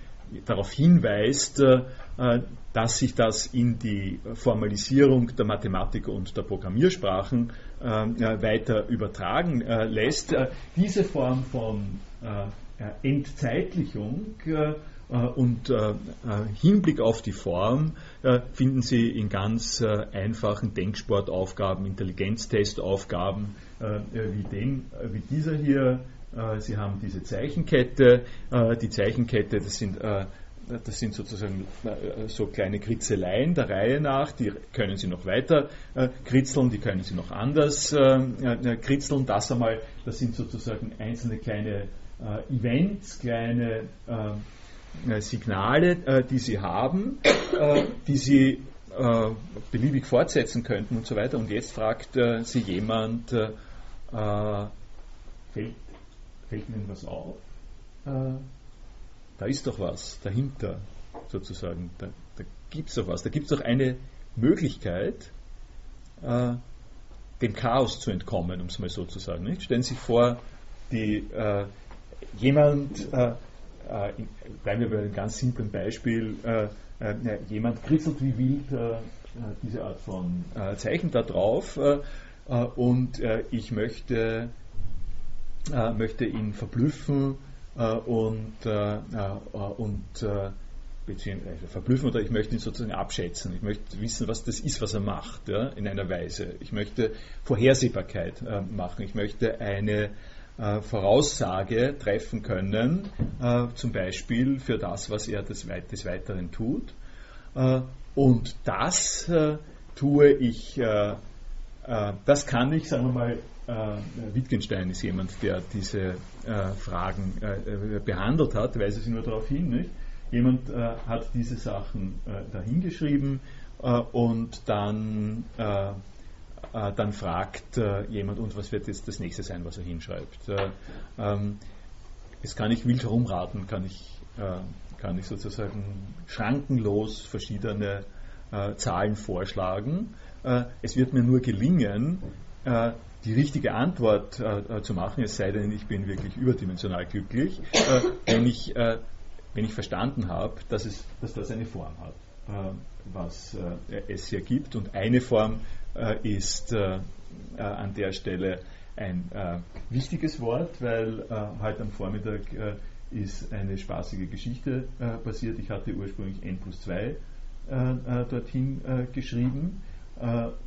darauf hinweist, äh, dass sich das in die Formalisierung der Mathematik und der Programmiersprachen äh, weiter übertragen lässt. Diese Form von Entzeitlichung und Hinblick auf die Form finden Sie in ganz einfachen Denksportaufgaben, Intelligenztestaufgaben wie, den, wie dieser hier äh, Sie haben diese Zeichenkette. Äh, die Zeichenkette, das sind, äh, das sind sozusagen so kleine Kritzeleien der Reihe nach. Die können Sie noch weiter kritzeln, die können Sie noch anders kritzeln. Das einmal, das sind sozusagen einzelne kleine Events, kleine Signale, die Sie haben, die Sie beliebig fortsetzen könnten und so weiter. Und jetzt fragt Sie jemand, fällt fällt Ihnen was auf? Äh, da ist doch was dahinter, sozusagen. Da, da gibt es doch was. Da gibt es doch eine Möglichkeit, äh, dem Chaos zu entkommen, um es mal so zu sagen. Nicht? Stellen Sie sich vor, die, äh, jemand, äh, äh, bleiben wir bei einem ganz simplen Beispiel, äh, jemand kritzelt wie wild diese Art von Zeichen da drauf und ich möchte äh, möchte ihn verblüffen äh, und, äh, und beziehungsweise verblüffen oder ich möchte ihn sozusagen abschätzen. Ich möchte wissen, was das ist, was er macht, ja, in einer Weise. Ich möchte Vorhersehbarkeit äh, machen. Ich möchte eine äh, Voraussage treffen können, äh, zum Beispiel für das, was er des, des Weiteren tut. und das tue ich, das kann ich, sagen wir mal, äh, Wittgenstein ist jemand, der diese äh, Fragen äh, behandelt hat, weise sie nur darauf hin. Nicht? Jemand äh, hat diese Sachen äh, dahingeschrieben äh, und dann, dann fragt jemand, und was wird jetzt das nächste sein, was er hinschreibt. Ähm, es kann ich wild herumraten, kann ich, kann ich sozusagen schrankenlos verschiedene Zahlen vorschlagen. es wird mir nur gelingen, die richtige Antwort äh, zu machen, es sei denn, ich bin wirklich überdimensional glücklich, äh, wenn, ich, äh, wenn ich verstanden habe, dass, dass das eine Form hat, äh, was äh, es hier gibt. Und eine Form äh, ist an der Stelle ein wichtiges Wort, weil heute am Vormittag ist eine spaßige Geschichte passiert. Ich hatte ursprünglich n plus 2 dorthin geschrieben äh,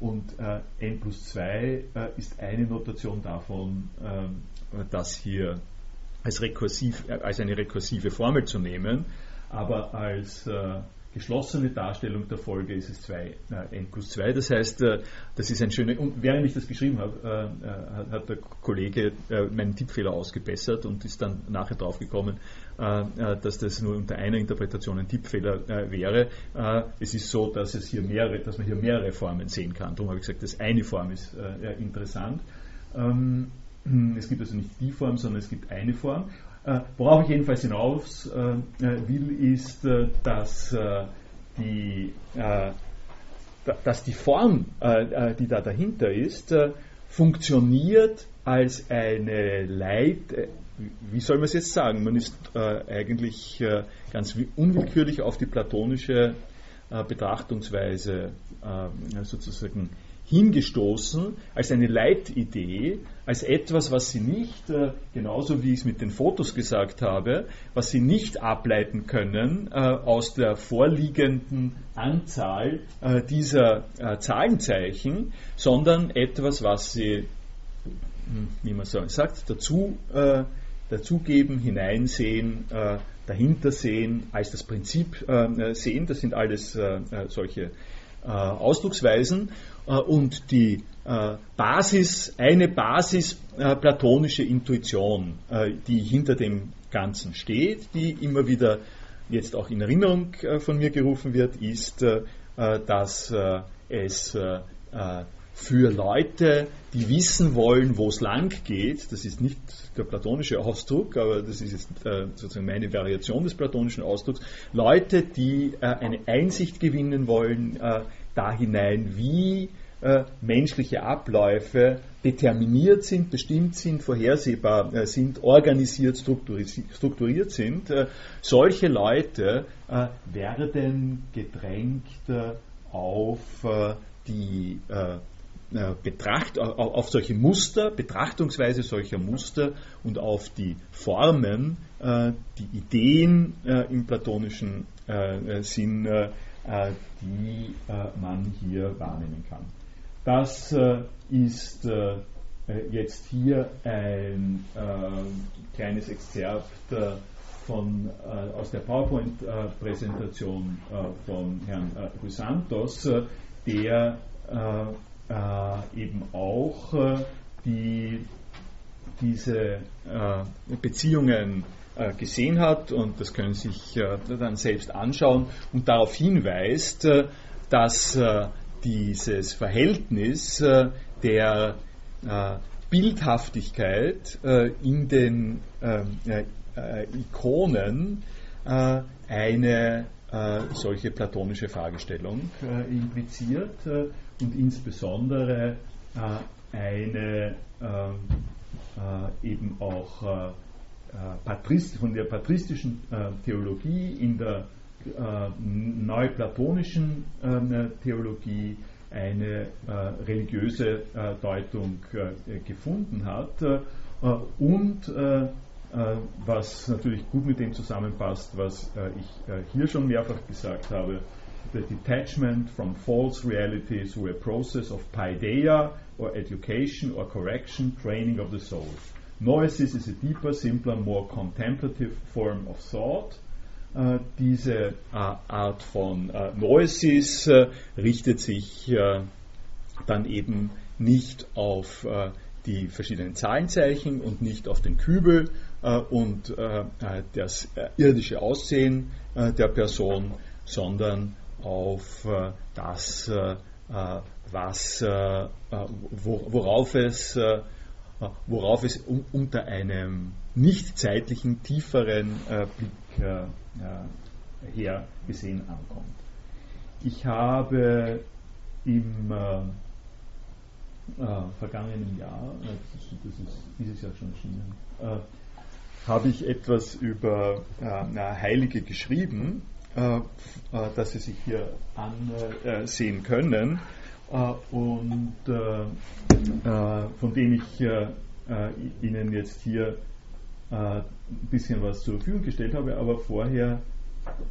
und äh, n plus 2 äh, ist eine Notation davon, das hier als, rekursiv, als eine rekursive Formel zu nehmen, aber als geschlossene Darstellung der Folge ist es 2, äh, n plus 2. Das heißt, äh, das ist ein schöner, und während ich das geschrieben habe, äh, hat der Kollege meinen Tippfehler ausgebessert und ist dann nachher draufgekommen, dass das nur unter einer Interpretation ein Tippfehler wäre. es ist so, dass es hier mehrere, dass man hier mehrere Formen sehen kann. Darum habe ich gesagt, dass eine Form ist interessant. Ähm, es gibt also nicht die Form, sondern es gibt eine Form. Äh, worauf ich jedenfalls hinaus äh, äh, will, ist, dass, die, dass die Form, die da dahinter ist, funktioniert als eine Leit, wie soll man es jetzt sagen? Man ist äh, eigentlich äh, ganz unwillkürlich auf die platonische äh, Betrachtungsweise äh, sozusagen hingestoßen als eine Leitidee, als etwas, was sie nicht, äh, genauso wie ich es mit den Fotos gesagt habe, was sie nicht ableiten können äh, aus der vorliegenden Anzahl äh, dieser Zahlenzeichen, sondern etwas, was sie, hm, wie man so sagt, dazu, dazugeben, hineinsehen, dahinter sehen, als das Prinzip sehen. Das sind alles solche Ausdrucksweisen. Äh, und die äh, Basis, eine Basis äh, platonische Intuition, die hinter dem Ganzen steht, die immer wieder jetzt auch in Erinnerung von mir gerufen wird, ist, dass es für Leute, die wissen wollen, wo es lang geht, das ist nicht der platonische Ausdruck, aber das ist jetzt sozusagen meine Variation des platonischen Ausdrucks, Leute, die eine Einsicht gewinnen wollen da hinein, wie äh, menschliche Abläufe determiniert sind, bestimmt sind, vorhersehbar äh, sind, organisiert, strukturiert sind. Äh, solche Leute äh, werden gedrängt äh, auf äh, die Betracht, auf solche Muster, Betrachtungsweise solcher Muster und auf die Formen, die Ideen im platonischen Sinn äh, die äh, man hier wahrnehmen kann. Das äh, ist jetzt hier ein kleines Exzerpt von, aus der PowerPoint-Präsentation von Herrn Rusantos, der eben auch die, diese Beziehungen äh, gesehen hat und das können Sie sich äh, dann selbst anschauen und darauf hinweist, äh, dass dieses Verhältnis der Bildhaftigkeit in den Ikonen eine solche platonische Fragestellung impliziert und insbesondere eine eben auch äh, von der patristischen äh, Theologie in der äh, neuplatonischen ähm, Theologie eine religiöse Deutung gefunden hat. Und was natürlich gut mit dem zusammenpasst, was ich hier schon mehrfach gesagt habe, the detachment from false reality through a process of paideia or education or correction, training of the soul. Noesis is a deeper, simpler, more contemplative form of thought. Äh, diese äh, Art von äh, Noesis äh, richtet sich äh, dann eben nicht auf äh, die verschiedenen Zahlenzeichen und nicht auf den Kübel und das irdische Aussehen der Person, sondern auf das, was, worauf es worauf es un unter einem nicht zeitlichen, tieferen äh, Blick äh, äh, her gesehen ankommt. Ich habe im äh, äh, vergangenen Jahr, äh, das ist dieses Jahr schon erschienen, habe ich etwas über Heilige geschrieben, das Sie sich hier ansehen können. Äh, und äh, äh, von dem ich Ihnen jetzt hier ein bisschen was zur Verfügung gestellt habe, aber vorher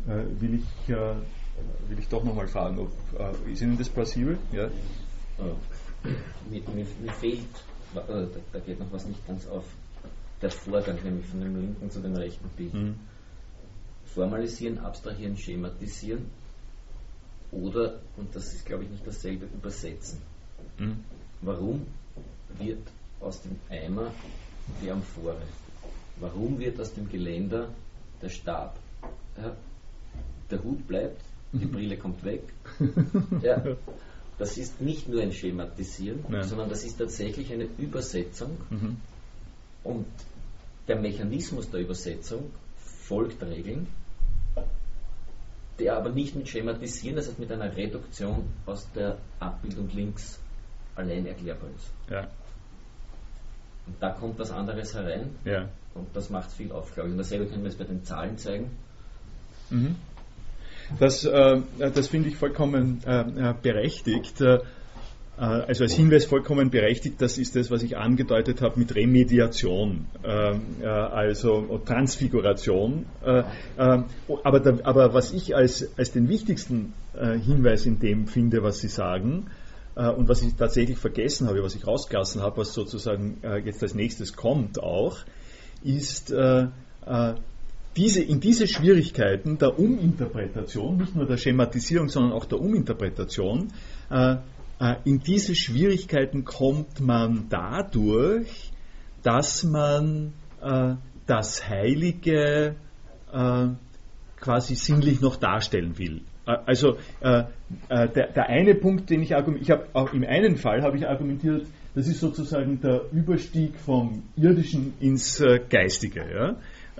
will ich, will ich doch nochmal fragen, ob, ist Ihnen das plausibel? Ja? Mir, mir, mir, fehlt, da, da, geht noch was nicht ganz auf, der Vorgang, nämlich von dem linken zu dem rechten Bild. Mhm. Formalisieren, abstrahieren, schematisieren oder, und das ist glaube ich nicht dasselbe, übersetzen. Mhm. Warum wird aus dem Eimer die Amphore? Warum wird aus dem Geländer der Stab? Ja, der Hut bleibt, die mhm. Brille kommt weg. Ja, das ist nicht nur ein Schematisieren, Nein. sondern das ist tatsächlich eine Übersetzung. Mhm. Und der Mechanismus der Übersetzung folgt Regeln, der aber nicht mit Schematisieren, das heißt mit einer Reduktion aus der Abbildung links allein erklärbar ist. Ja. Und da kommt was anderes herein ja. und das macht viel auf, glaube ich. Und dasselbe können wir jetzt bei den Zahlen zeigen. Mhm. Das, äh, das finde ich vollkommen äh, berechtigt. Äh, also als Hinweis vollkommen berechtigt, das ist das, was ich angedeutet habe mit Remediation, äh, äh, also Transfiguration. Aber, da, aber, was ich als, als den wichtigsten Hinweis in dem finde, was Sie sagen, und was ich tatsächlich vergessen habe, was ich rausgelassen habe, was sozusagen jetzt als nächstes kommt auch, ist diese, in diese Schwierigkeiten der Uminterpretation, nicht nur der Schematisierung, sondern auch der Uminterpretation, in diese Schwierigkeiten kommt man dadurch, dass man äh, das Heilige äh, quasi sinnlich noch darstellen will. Äh, also äh, der, der, eine Punkt, den ich argumentiere, ich habe auch im einen Fall habe ich argumentiert, das ist sozusagen der Überstieg vom Irdischen ins Geistige.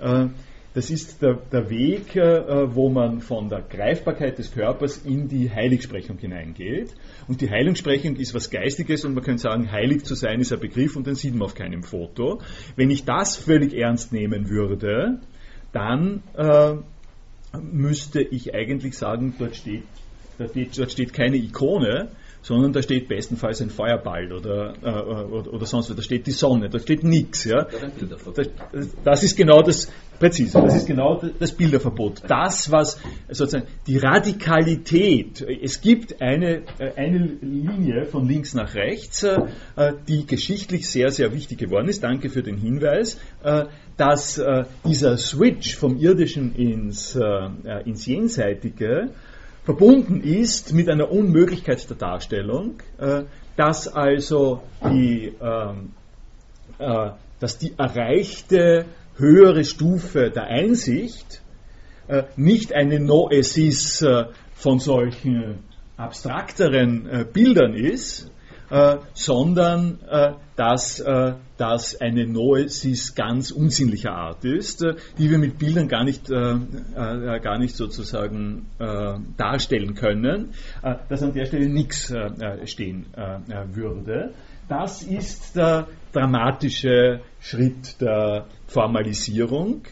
Ja? Das ist der, der Weg, äh, wo man von der Greifbarkeit des Körpers in die Heiligsprechung hineingeht. Und die Heiligsprechung ist was Geistiges und man könnte sagen, heilig zu sein ist ein Begriff und den sieht man auf keinem Foto. Wenn ich das völlig ernst nehmen würde, dann äh, müsste ich eigentlich sagen, dort steht, dort steht keine Ikone, sondern da steht bestenfalls ein Feuerball oder, äh, oder, oder, sonst was, da steht die Sonne, da steht nichts. Ja. Das, ist genau das, präzise, das ist genau das Bilderverbot. Das, was sozusagen die Radikalität, es gibt eine, äh, eine Linie von links nach rechts, äh, die geschichtlich sehr, sehr wichtig geworden ist. Danke für den Hinweis äh, dass dieser Switch vom Irdischen ins, ins Jenseitige verbunden ist mit einer Unmöglichkeit der Darstellung, äh, dass also die, ähm, äh, dass die erreichte höhere Stufe der Einsicht äh, nicht eine Noesis äh, von solchen abstrakteren äh, Bildern ist, äh, sondern äh, dass äh, das eine Noesis ganz unsinnlicher Art ist, äh, die wir mit Bildern gar nicht, äh, äh, gar nicht sozusagen darstellen können, dass an der Stelle nichts stehen würde. Das ist der dramatische Schritt der Formalisierung.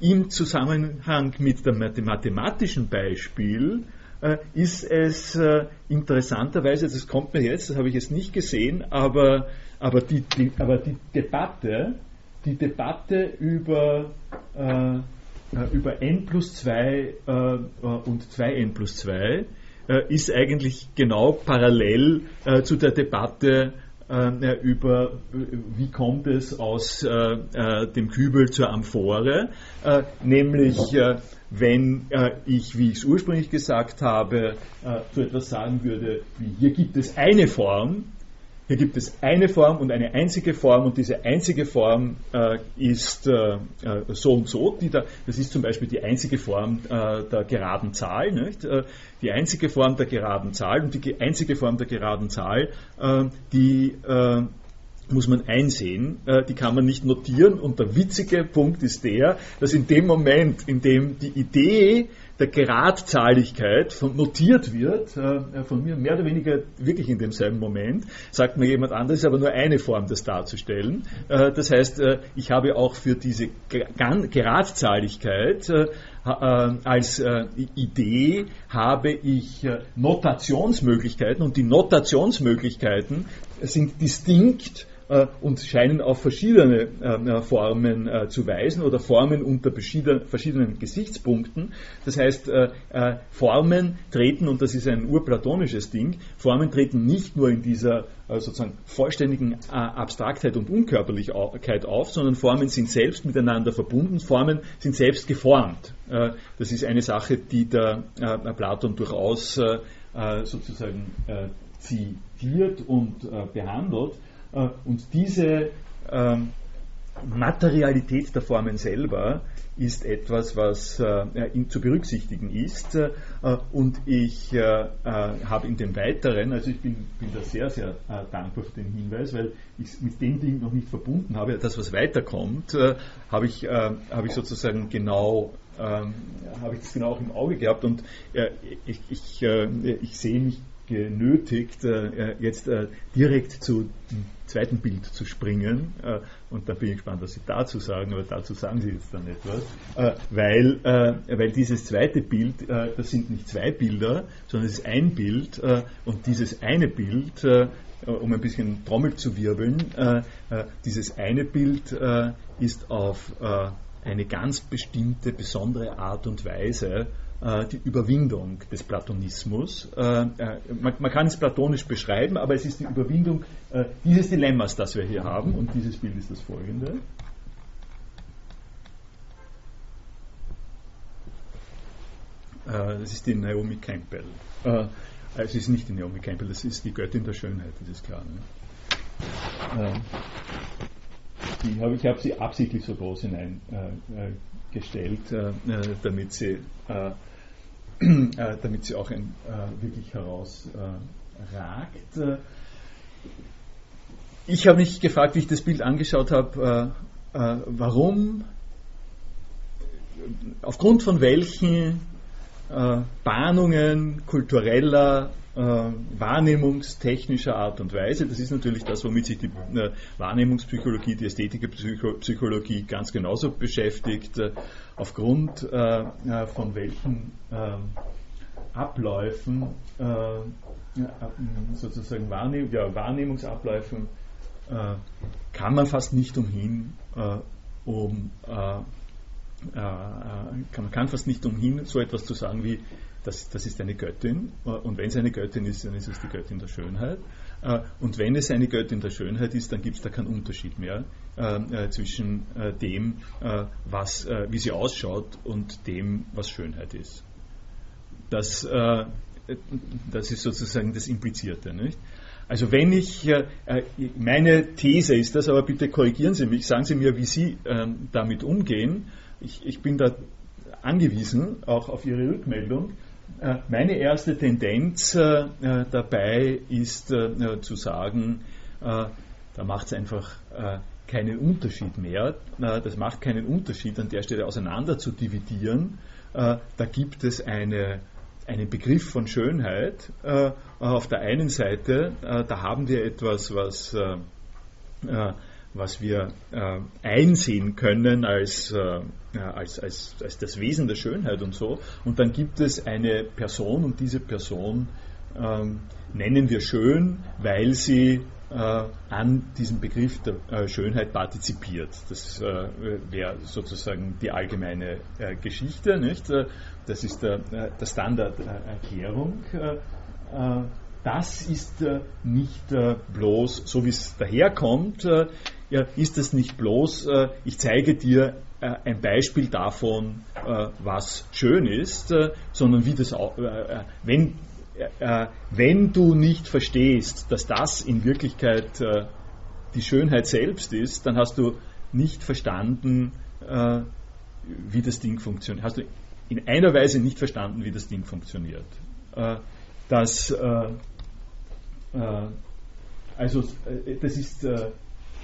Im Zusammenhang mit dem mathematischen Beispiel ist es äh, interessanterweise, das kommt mir jetzt, das habe ich jetzt nicht gesehen, aber, aber, die, die aber die Debatte, die Debatte über, äh, äh über n plus 2 äh, und 2n plus 2 äh, ist eigentlich genau parallel zu der Debatte über, wie kommt es aus dem Kübel zur Amphore, nämlich wenn äh, ich, wie ich es ursprünglich gesagt habe, äh, so etwas sagen würde, wie hier gibt es eine Form, hier gibt es eine Form und eine einzige Form und diese einzige Form äh, ist äh, äh, so und so. Da, das ist zum Beispiel die einzige Form äh, der geraden Zahl. Nicht? die einzige Form der geraden Zahl und die einzige Form der geraden Zahl, die muss man einsehen, äh, die kann man nicht notieren. Und der witzige Punkt ist der, dass in dem Moment, in dem die Idee der Geradzahligkeit von, notiert wird, äh, von mir mehr oder weniger wirklich in demselben Moment, sagt mir jemand anderes, aber nur eine Form, das darzustellen. Äh, das heißt, äh, ich habe auch für diese Geradzahligkeit äh, äh, als Idee habe ich Notationsmöglichkeiten und die Notationsmöglichkeiten sind distinkt äh, und scheinen auf verschiedene äh, Formen äh, zu weisen oder Formen unter verschiedenen Gesichtspunkten. Das heißt, Formen treten, und das ist ein urplatonisches Ding, Formen treten nicht nur in dieser sozusagen vollständigen Abstraktheit und Unkörperlichkeit auf, sondern Formen sind selbst miteinander verbunden, Formen sind selbst geformt. Das ist eine Sache, die der Platon durchaus sozusagen zitiert und behandelt. Äh, und diese ähm, Materialität der Formen selber ist etwas, was äh, zu berücksichtigen ist. Äh, und ich habe in dem Weiteren, also ich bin, bin da sehr, sehr dankbar für den Hinweis, weil ich es mit dem Ding noch nicht verbunden habe. Das, was weiterkommt, habe ich, habe ich sozusagen genau ähm, habe ich das genau auch im Auge gehabt und ich, ich, ich sehe mich genötigt, jetzt direkt zu zweiten Bild zu springen. Und da bin ich gespannt, was Sie dazu sagen, aber dazu sagen Sie jetzt dann etwas. Weil, weil dieses zweite Bild, das sind nicht zwei Bilder, sondern es ist ein Bild. Und dieses eine Bild um ein bisschen Trommel zu wirbeln, dieses eine Bild ist auf eine ganz bestimmte, besondere Art und Weise äh, die Überwindung des Platonismus. Äh, äh, man, kann es platonisch beschreiben, aber es ist die Überwindung dieses Dilemmas, das wir hier haben. Und dieses Bild ist das folgende. das ist die Naomi Campbell. es ist nicht die Naomi Campbell, das ist die Göttin der Schönheit, das ist klar. Die habe ich habe sie absichtlich so groß hineingestellt, äh, äh, damit sie äh, damit sie auch ein, wirklich herausragt. ich habe mich gefragt, wie ich das Bild angeschaut habe, warum, aufgrund von welchen Bahnungen kultureller äh, wahrnehmungstechnischer Art und Weise. Das ist natürlich das, womit sich die äh, Wahrnehmungspsychologie, die Ästhetikpsychologie ganz genauso beschäftigt, äh, aufgrund äh, äh, von welchen ähm, Abläufen, äh, sozusagen Wahrnehm ja, Wahrnehmungsabläufen, kann man fast nicht umhin, um man kann fast nicht umhin, so etwas zu sagen wie das, das ist eine Göttin. Und wenn es eine Göttin ist, dann ist es die Göttin der Schönheit. Äh, und wenn es eine Göttin der Schönheit ist, dann gibt es da keinen Unterschied mehr äh, äh, zwischen dem, was, wie sie ausschaut und dem, was Schönheit ist. Das, das ist sozusagen das Implizierte. Nicht? Also wenn ich, meine These ist das, aber bitte korrigieren Sie mich, sagen Sie mir, wie Sie ähm, damit umgehen. Ich, ich bin da angewiesen, auch auf Ihre Rückmeldung. Äh, meine erste Tendenz äh, äh, dabei ist zu sagen, da macht es einfach keinen Unterschied mehr. das macht keinen Unterschied, an der Stelle auseinander zu dividieren. da gibt es eine, einen Begriff von Schönheit. auf der einen Seite, da haben wir etwas, was was wir äh, einsehen können als, äh, als, als, als das Wesen der Schönheit und so. Und dann gibt es eine Person und diese Person ähm, nennen wir schön, weil sie äh, an diesem Begriff der äh, Schönheit partizipiert. Das äh, wäre sozusagen die allgemeine äh, Geschichte. Nicht? Das ist der, der Standarderklärung das ist nicht bloß, so wie es daherkommt, ja, ist es nicht bloß, äh, ich zeige dir äh, ein Beispiel davon, äh, was schön ist, sondern wie das auch, wenn, wenn du nicht verstehst, dass das in Wirklichkeit die Schönheit selbst ist, dann hast du nicht verstanden, wie das Ding funktioniert. Hast du in einer Weise nicht verstanden, wie das Ding funktioniert. Das äh, also äh, das ist äh,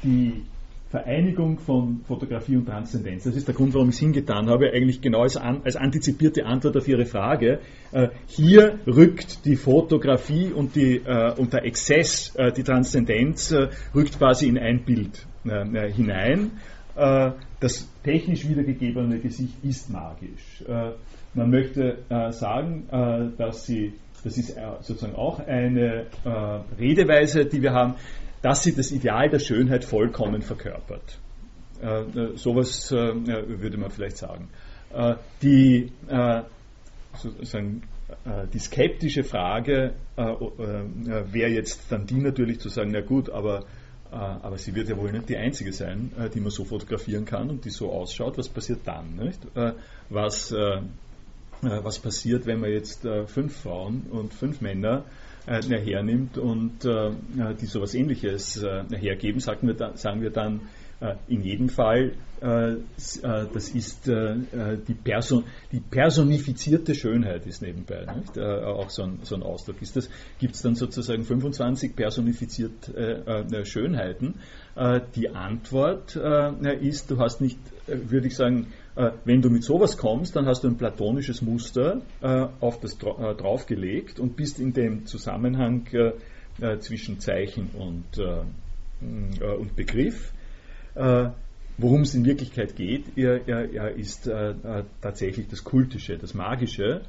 die Vereinigung von Fotografie und Transzendenz. Das ist der Grund, warum ich es hingetan habe, eigentlich genau als, an, als antizipierte Antwort auf Ihre Frage. Äh, hier rückt die Fotografie und, die, äh, und der Exzess, äh, die Transzendenz, rückt quasi in ein Bild hinein. das technisch wiedergegebene Gesicht ist magisch. man möchte sagen, dass sie das ist äh, sozusagen auch eine äh, Redeweise, die wir haben, dass sie das Ideal der Schönheit vollkommen verkörpert. Äh, äh sowas äh, würde man vielleicht sagen. Äh, die, sozusagen, die skeptische Frage wäre jetzt dann die natürlich zu sagen, na gut, aber, aber sie wird ja wohl nicht die einzige sein, die man so fotografieren kann und die so ausschaut. Was passiert dann? Nicht? Was äh, was passiert, wenn man jetzt äh, fünf Frauen und fünf Männer äh, hernimmt und die sowas ähnliches hergeben, sagen wir, dann, sagen wir dann in jedem Fall, das ist die, Person, die personifizierte Schönheit ist nebenbei nicht? auch so ein, so ein Ausdruck. Gibt es dann sozusagen 25 personifizierte Schönheiten? Die Antwort ist, du hast nicht, würde ich sagen, äh, wenn du mit sowas kommst, dann hast du ein platonisches Muster äh, auf das äh, draufgelegt und bist in dem Zusammenhang zwischen Zeichen und, und Begriff. Worum es in Wirklichkeit geht, ist tatsächlich das Kultische, das Magische,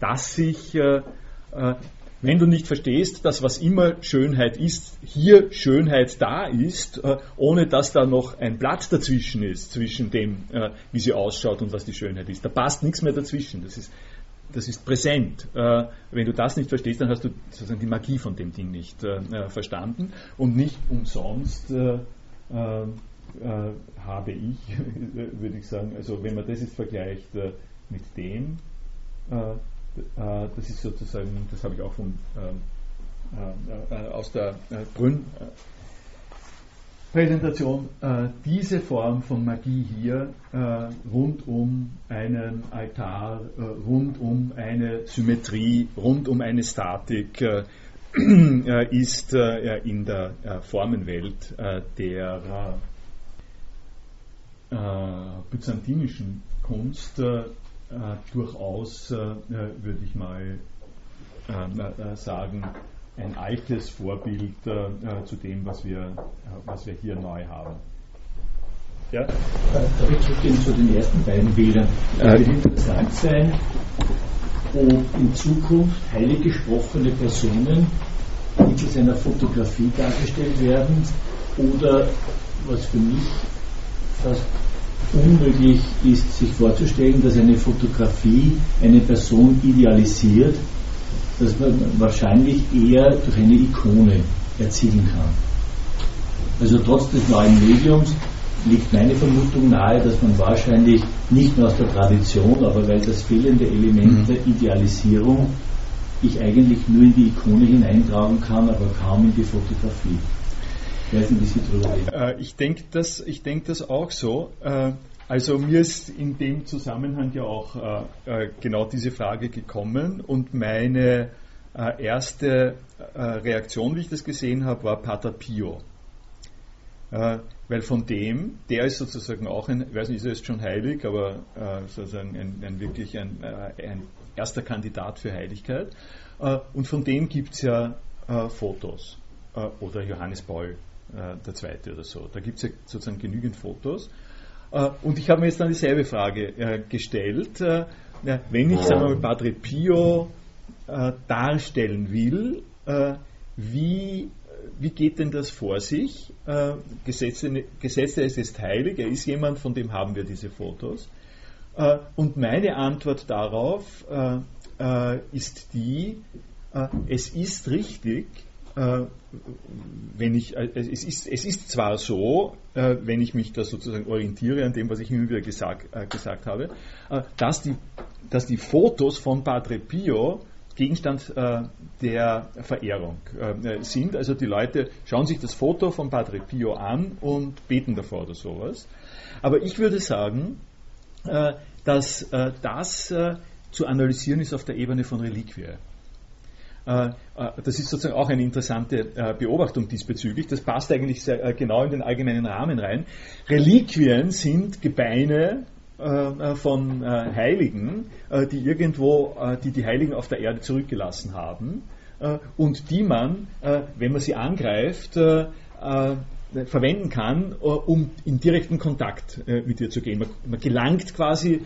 das sich wenn du nicht verstehst, dass was immer Schönheit ist, hier Schönheit da ist, äh, ohne dass da noch ein Blatt dazwischen ist, zwischen dem, äh, wie sie ausschaut und was die Schönheit ist. Da passt nichts mehr dazwischen. Das ist, das ist präsent. Äh, wenn du das nicht verstehst, dann hast du sozusagen die Magie von dem Ding nicht verstanden. Und nicht umsonst habe ich, würde ich sagen, also wenn man das jetzt vergleicht mit dem, das ist sozusagen, das habe ich auch von, ähm, äh, äh, aus der Brünn Präsentation, diese Form von Magie hier rund um einen Altar, rund um eine Symmetrie, rund um eine Statik ist in der Formenwelt der byzantinischen Kunst äh, durchaus, äh, würde ich mal äh, sagen, ein altes Vorbild zu dem, was wir, was wir hier neu haben. Ja? Darf ich zurückgehen zu den ersten beiden Bildern? Es wird interessant sein, ob in Zukunft heilig gesprochene Personen mittels einer Fotografie dargestellt werden oder, was für mich fast unmöglich ist, sich vorzustellen, dass eine Fotografie eine Person idealisiert, dass man wahrscheinlich eher durch eine Ikone erzielen kann. Also trotz des neuen Mediums liegt meine Vermutung nahe, dass man wahrscheinlich nicht nur aus der Tradition, aber weil das fehlende Element der Idealisierung ich eigentlich nur in die Ikone hineintragen kann, aber kaum in die Fotografie. Äh, ich denke das, denk das auch so. Äh, also mir ist in dem Zusammenhang ja auch äh, genau diese Frage gekommen und meine erste Reaktion, wie ich das gesehen habe, war Pater Pio. Weil von dem, der ist sozusagen auch ein, ich weiß nicht, ist er jetzt schon heilig, aber sozusagen ein, ein wirklich ein, ein, erster Kandidat für Heiligkeit. Und von dem gibt es ja Fotos. Oder Johannes Paul äh, der zweite oder so. Da gibt es ja sozusagen genügend Fotos. Äh, und ich habe mir jetzt dann dieselbe Frage äh, gestellt. wenn ich, sagen wir mal, Padre Pio darstellen will, wie, wie geht denn das vor sich? Gesetze es ist heilig, er ist jemand, von dem haben wir diese Fotos. und meine Antwort darauf ist die, es ist richtig, äh, wenn ich, äh, es, ist, es ist zwar so, äh, wenn ich mich da sozusagen orientiere an dem, was ich immer wieder gesagt, gesagt habe, dass, die, dass die Fotos von Padre Pio Gegenstand der Verehrung sind. Also die Leute schauen sich das Foto von Padre Pio an und beten davor oder sowas. Aber ich würde sagen, dass das zu analysieren ist auf der Ebene von Reliquie. Äh, äh, das ist sozusagen auch eine interessante äh, Beobachtung diesbezüglich. Das passt eigentlich sehr, genau in den allgemeinen Rahmen rein. Reliquien sind Gebeine von Heiligen, die irgendwo, die die Heiligen auf der Erde zurückgelassen haben und die man, wenn man sie angreift, verwenden kann, um in direkten Kontakt mit ihr zu gehen. Man, gelangt quasi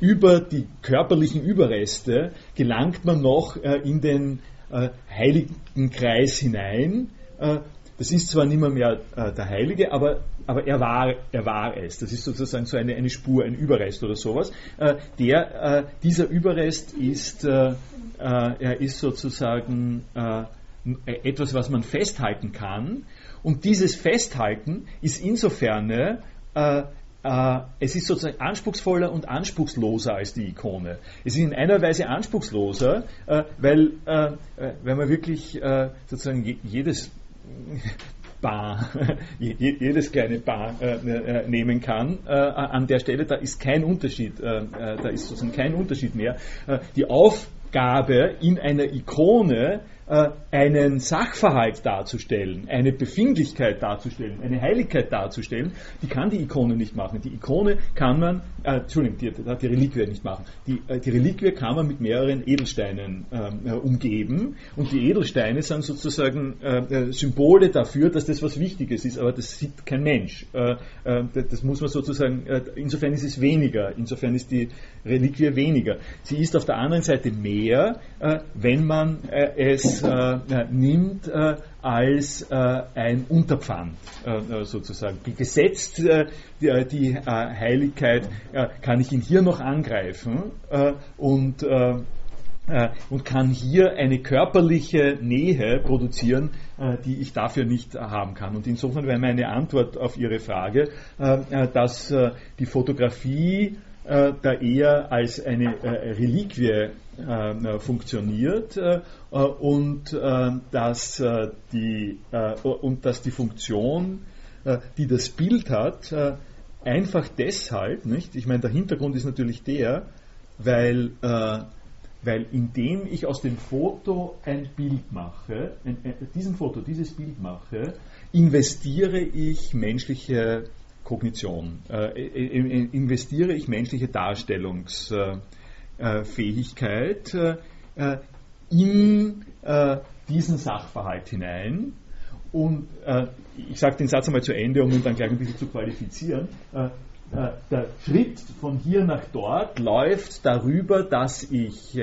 über die körperlichen Überreste, gelangt man noch in den äh, Heiligenkreis hinein. Äh, das ist zwar nicht mehr, mehr äh, der Heilige, aber, aber er, war, er war es. Das ist sozusagen so eine, eine Spur, ein Überrest oder sowas. Äh, der, äh, dieser Überrest ist, äh, er ist sozusagen etwas, was man festhalten kann. Und dieses Festhalten ist insofern es ist sozusagen anspruchsvoller und anspruchsloser als die Ikone. Es ist in einer Weise anspruchsloser, äh, weil, äh, weil man wirklich sozusagen jedes Bar, jedes kleine Bar nehmen kann. an der Stelle, da ist kein Unterschied, da ist sozusagen kein Unterschied mehr. die Aufgabe in einer Ikone äh, einen Sachverhalt darzustellen, eine Befindlichkeit darzustellen, eine Heiligkeit darzustellen, die kann die Ikone nicht machen. Die Ikone kann man, äh, Entschuldigung, die, die Reliquie nicht machen. Die, äh, die Reliquie kann man mit mehreren Edelsteinen ähm, äh, umgeben und die Edelsteine sind sozusagen äh, äh, Symbole dafür, dass das was Wichtiges ist, aber das sieht kein Mensch. das muss man sozusagen, insofern ist es weniger, insofern ist die Reliquie weniger. Sie ist auf der anderen Seite mehr, wenn man es äh, nimmt äh, als äh, ein Unterpfand äh, sozusagen. Gesetzt äh, die, die äh, Heiligkeit kann ich ihn hier noch angreifen und und kann hier eine körperliche Nähe produzieren, die ich dafür nicht haben kann. Und insofern wäre meine Antwort auf Ihre Frage, dass die Fotografie da eher als eine Reliquie äh, funktioniert äh, und, äh, dass, die, und dass die Funktion, die das Bild hat, einfach deshalb, nicht? ich meine, der Hintergrund ist natürlich der, weil, weil indem ich aus dem Foto ein Bild mache, ein, ein, diesem Foto dieses Bild mache, investiere ich menschliche Kognition, äh, investiere ich menschliche Darstellungs, äh, äh, in diesen Sachverhalt hinein. Und ich sage den Satz einmal zu Ende, um ihn dann gleich ein bisschen zu qualifizieren. der Schritt von hier nach dort läuft darüber, dass ich,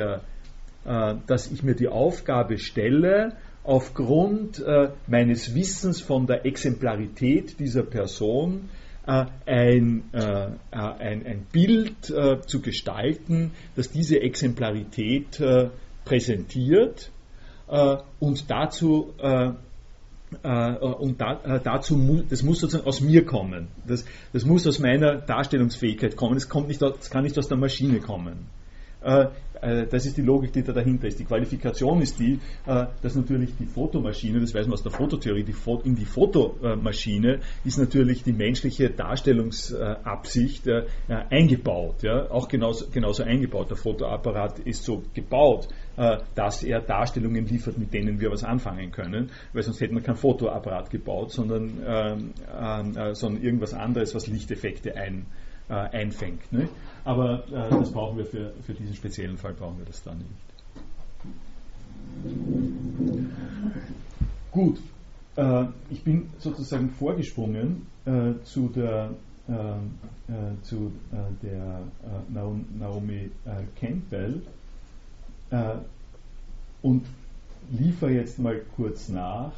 dass ich mir die Aufgabe stelle, aufgrund meines Wissens von der Exemplarität dieser Person ein, äh, ein, ein Bild äh, zu gestalten, das diese Exemplarität präsentiert und dazu und da, dazu das muss sozusagen aus mir kommen. Das, das muss aus meiner Darstellungsfähigkeit kommen. Das, kommt nicht, das kann nicht aus der Maschine kommen. Äh, äh, das ist die Logik, die da dahinter ist. Die Qualifikation ist die, äh, dass natürlich die Fotomaschine, das weiß man aus der Fototheorie, die in die Fotomaschine ist natürlich die menschliche Darstellungsabsicht eingebaut. Auch genauso, genauso eingebaut. Der Fotoapparat ist so gebaut, dass er Darstellungen liefert, mit denen wir was anfangen können, weil sonst hätten wir kein Fotoapparat gebaut, sondern, ähm, sondern irgendwas anderes, was Lichteffekte ein, einfängt. Ne? Aber äh, das brauchen wir für, für diesen speziellen Fall, brauchen wir das dann nicht. Gut, äh, ich bin sozusagen vorgesprungen äh, zu der, äh, äh, zu äh, der Naomi Campbell und liefere jetzt mal kurz nach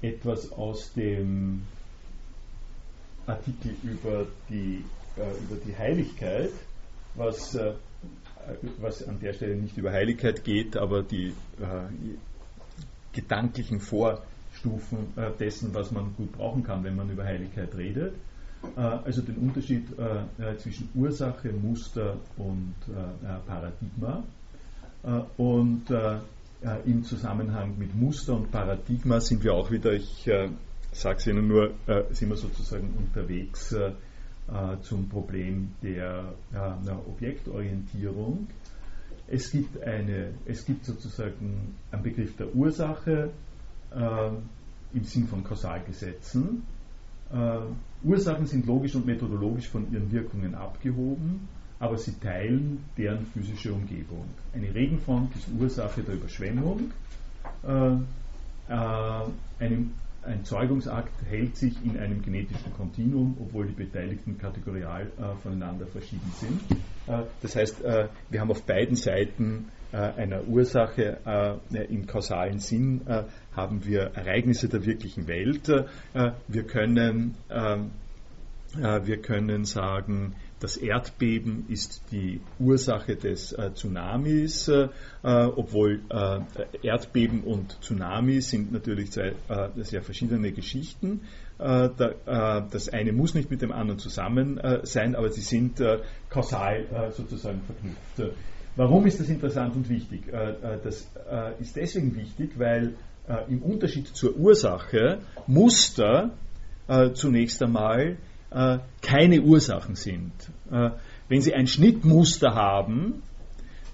etwas aus dem Artikel über die über die Heiligkeit, was, äh, was an der Stelle nicht über Heiligkeit geht, aber die äh, gedanklichen Vorstufen dessen, was man gut brauchen kann, wenn man über Heiligkeit redet. Also den Unterschied zwischen Ursache, Muster und Paradigma. Und im Zusammenhang mit Muster und Paradigma sind wir auch wieder, ich sage es Ihnen nur, sind wir sozusagen unterwegs äh, zum Problem der, der Objektorientierung. Es gibt, eine, es gibt sozusagen einen Begriff der Ursache äh, im Sinn von Kausalgesetzen. Äh, Ursachen sind logisch und methodologisch von ihren Wirkungen abgehoben, aber sie teilen deren physische Umgebung. Eine Regenfront ist Ursache der Überschwemmung. Äh, äh eine ein Zeugungsakt hält sich in einem genetischen Kontinuum, obwohl die Beteiligten kategorial äh, voneinander verschieden sind. Äh, das heißt, äh, wir haben auf beiden Seiten äh, einer Ursache äh, im kausalen Sinn äh, haben wir Ereignisse der wirklichen Welt. wir, können, ähm, wir können sagen, das Erdbeben ist die Ursache des äh, Tsunamis, äh, obwohl äh, Erdbeben und Tsunami sind natürlich zwei äh, sehr verschiedene Geschichten. Äh, da, äh, das eine muss nicht mit dem anderen zusammen sein, aber sie sind kausal sozusagen verknüpft. Warum ist das interessant und wichtig? das ist deswegen wichtig, weil im Unterschied zur Ursache Muster zunächst einmal äh, keine Ursachen sind. Äh, wenn Sie ein Schnittmuster haben,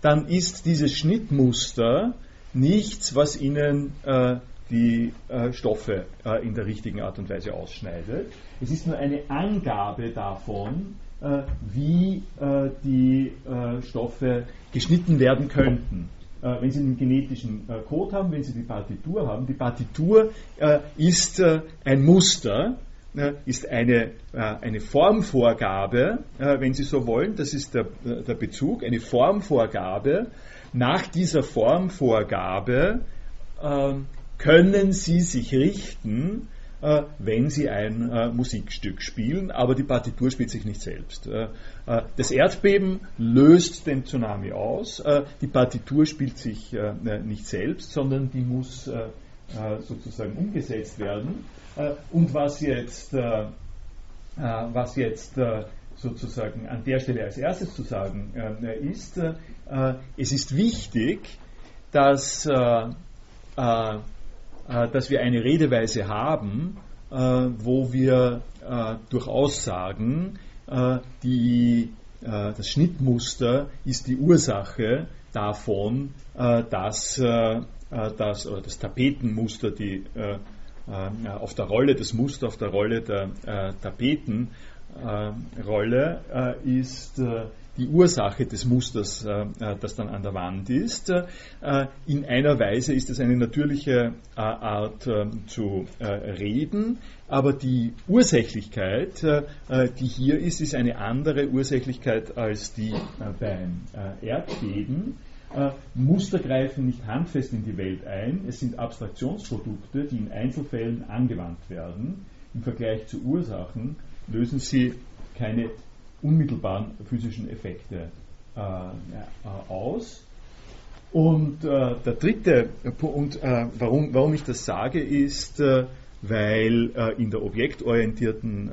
dann ist dieses Schnittmuster nichts, was Ihnen äh, die äh, Stoffe äh, in der richtigen Art und Weise ausschneidet. Es ist nur eine Angabe davon, äh, wie äh, die äh, Stoffe geschnitten werden könnten. Äh, wenn Sie einen genetischen Code haben, wenn Sie die Partitur haben, die Partitur ist ein Muster, ist eine, eine Formvorgabe, wenn Sie so wollen, das ist der, der Bezug, eine Formvorgabe. Nach dieser Formvorgabe ähm, können Sie sich richten, äh, wenn Sie ein äh, Musikstück spielen, aber die Partitur spielt sich nicht selbst. Äh, das Erdbeben löst den Tsunami aus, die Partitur spielt sich nicht selbst, sondern die muss sozusagen umgesetzt werden. Und was jetzt, was jetzt sozusagen an der Stelle als erstes zu sagen ist, es ist wichtig, dass äh, dass wir eine Redeweise haben, äh, wo wir äh, durchaus sagen, die, das Schnittmuster ist die Ursache davon, dass das, oder das Tapetenmuster, die auf der Rolle, das Muster auf der Rolle der Tapetenrolle ist die Ursache des Musters, äh, äh, das dann an der Wand ist. Äh, in einer Weise ist es eine natürliche Art zu reden, aber die Ursächlichkeit, die hier ist, ist eine andere Ursächlichkeit als die beim Erdbeben. Muster greifen nicht handfest in die Welt ein, es sind Abstraktionsprodukte, die in Einzelfällen angewandt werden. Im Vergleich zu Ursachen lösen sie keine unmittelbaren physischen Effekte äh, äh, aus. Und äh, der dritte Punkt, äh, warum, warum ich das sage, ist, äh, weil äh, in der objektorientierten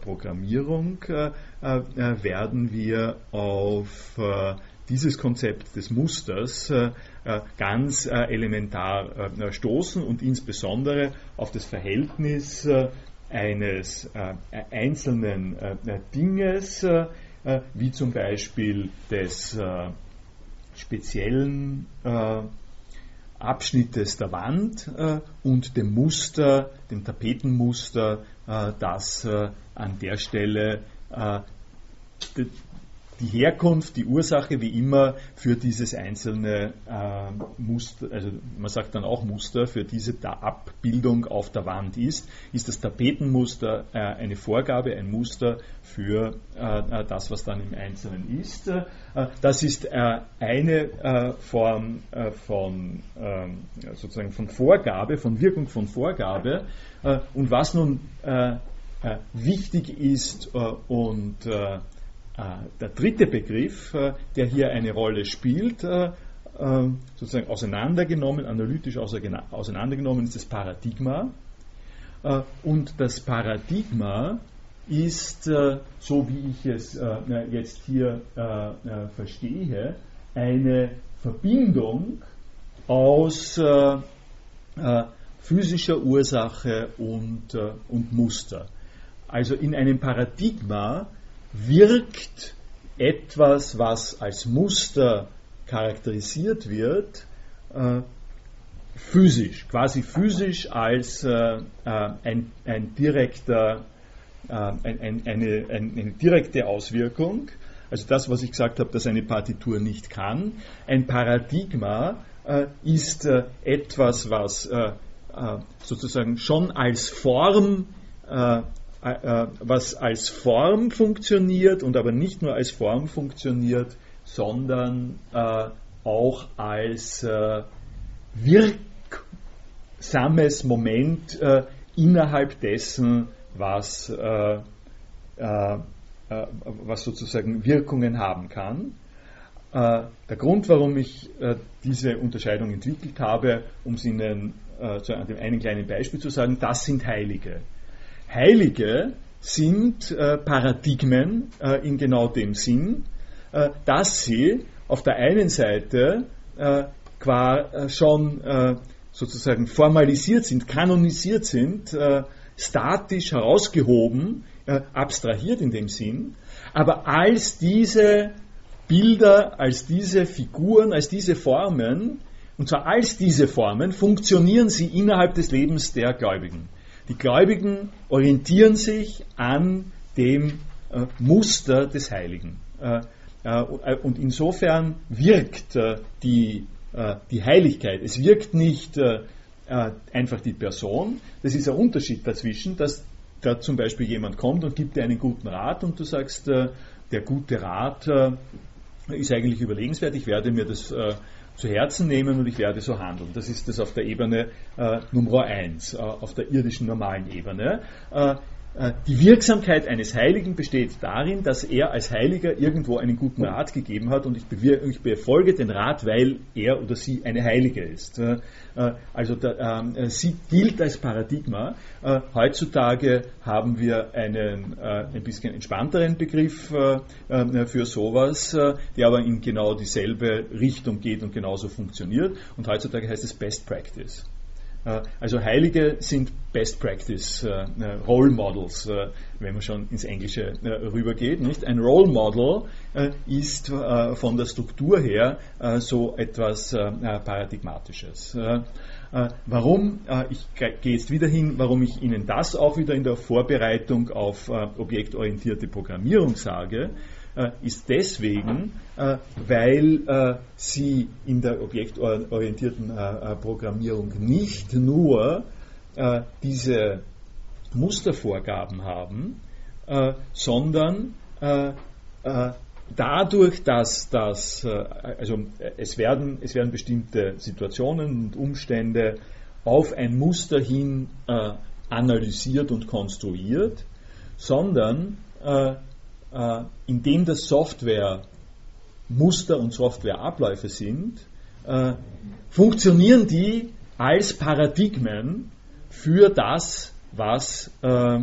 Programmierung werden wir auf dieses Konzept des Musters ganz elementar stoßen und insbesondere auf das Verhältnis eines äh, einzelnen äh, Dinges, äh, wie zum Beispiel des äh, speziellen äh, Abschnittes der Wand äh, und dem Muster, dem Tapetenmuster, das an der Stelle die Herkunft, die Ursache wie immer für dieses einzelne äh, Muster, also man sagt dann auch Muster, für diese Abbildung auf der Wand ist, ist das Tapetenmuster äh, eine Vorgabe, ein Muster für äh, das, was dann im Einzelnen ist. Äh, das ist äh, eine äh, Form von sozusagen von Vorgabe, von Wirkung von Vorgabe. und was nun wichtig ist und äh, der dritte Begriff, äh, der hier eine Rolle spielt, äh, sozusagen auseinandergenommen, analytisch auseinandergenommen, ist das Paradigma. Und das Paradigma ist, so wie ich es jetzt hier verstehe, eine Verbindung aus physischer Ursache und Muster. Also in einem Paradigma wirkt etwas, was als Muster charakterisiert wird, äh, physisch, quasi physisch als äh, äh ein, ein, direkter, äh, ein, eine, eine, direkte Auswirkung. Also das, was ich gesagt habe, dass eine Partitur nicht kann. Ein Paradigma ist etwas, was sozusagen schon als Form äh, äh, was als Form funktioniert und aber nicht nur als Form funktioniert, sondern äh, auch als äh, wirksames Moment äh, innerhalb dessen, was, äh, was sozusagen Wirkungen haben kann. der Grund, warum ich diese Unterscheidung entwickelt habe, um es Ihnen zu einem einen kleinen Beispiel zu sagen, das sind Heilige. Heilige sind äh, Paradigmen äh, in genau dem Sinn, äh, dass sie auf der einen Seite äh, qua äh, schon äh, sozusagen formalisiert sind, kanonisiert sind, statisch herausgehoben, abstrahiert in dem Sinn, aber als diese Bilder, als diese Figuren, als diese Formen, und zwar als diese Formen, funktionieren sie innerhalb des Lebens der Gläubigen. Die Gläubigen orientieren sich an dem äh, Muster des Heiligen. Äh, äh, und insofern wirkt äh, die, äh, die Heiligkeit, es wirkt nicht äh, einfach die Person, das ist ein Unterschied dazwischen, dass da zum Beispiel jemand kommt und gibt dir einen guten Rat und du sagst, der gute Rat ist eigentlich überlegenswert, ich werde mir das äh, zu Herzen nehmen und ich werde so handeln. Das ist das auf der Ebene äh, Nummer eins, äh, auf der irdischen normalen Ebene. Äh, die Wirksamkeit eines Heiligen besteht darin, dass er als Heiliger irgendwo einen guten Rat gegeben hat und ich, ich befolge den Rat, weil er oder sie eine Heilige ist. Äh, also da, ähm, sie gilt als Paradigma. Heutzutage haben wir einen ein bisschen entspannteren Begriff für sowas, der aber in genau dieselbe Richtung geht und genauso funktioniert. Und heutzutage heißt es Best Practice. Äh, also Heilige sind Best Practice äh, äh, Role Models, wenn man schon ins Englische rübergeht. Nicht? Ein Role Model ist von der Struktur her so etwas Paradigmatisches. Warum, ich gehe jetzt wieder hin, warum ich Ihnen das auch wieder in der Vorbereitung auf objektorientierte Programmierung sage, ist deswegen, äh, weil äh, sie in der objektorientierten Programmierung nicht nur diese Mustervorgaben haben, sondern dadurch, dass das, also es werden, es werden bestimmte Situationen und Umstände auf ein Muster hin analysiert und konstruiert, sondern äh, indem das Software Muster und Softwareabläufe sind, äh, funktionieren die als Paradigmen für das, was, äh, äh,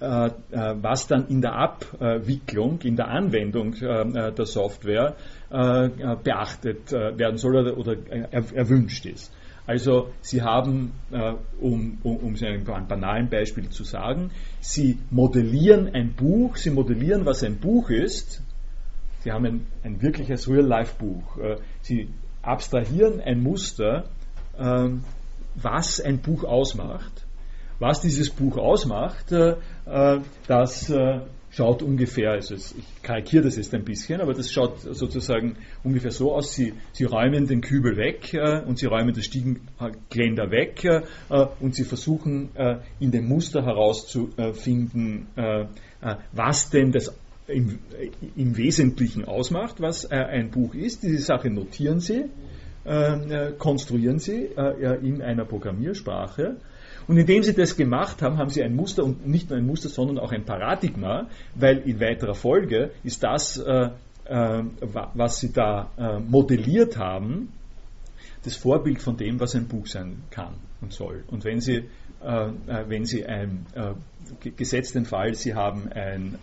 was dann in der Abwicklung, in der Anwendung äh, der Software äh, beachtet werden soll oder, oder erwünscht ist. Also Sie haben, äh, um, um, um es einem banalen Beispiel zu sagen, Sie modellieren ein Buch, Sie modellieren, was ein Buch ist. Sie haben ein, ein wirkliches Real-Life-Buch. Äh, Sie abstrahieren ein Muster, äh, was ein Buch ausmacht. Was dieses Buch ausmacht, äh, äh, das äh, schaut ungefähr, also ich karikiere das jetzt ein bisschen, aber das schaut sozusagen ungefähr so aus, sie, sie räumen den Kübel weg äh, und sie räumen das Stiegengeländer weg äh, und sie versuchen äh, in dem Muster herauszufinden, äh, äh, was denn das im, im, Wesentlichen ausmacht, was äh, ein Buch ist. Diese Sache notieren sie, konstruieren sie in einer Programmiersprache und indem sie das gemacht haben, haben sie ein Muster und nicht nur ein Muster, sondern auch ein Paradigma, weil in weiterer Folge ist das, äh, äh, was sie da äh, modelliert haben, das Vorbild von dem, was ein Buch sein kann und soll. Und wenn Sie, äh, äh, wenn Sie ein, äh, gesetzt den Fall, Sie haben ein,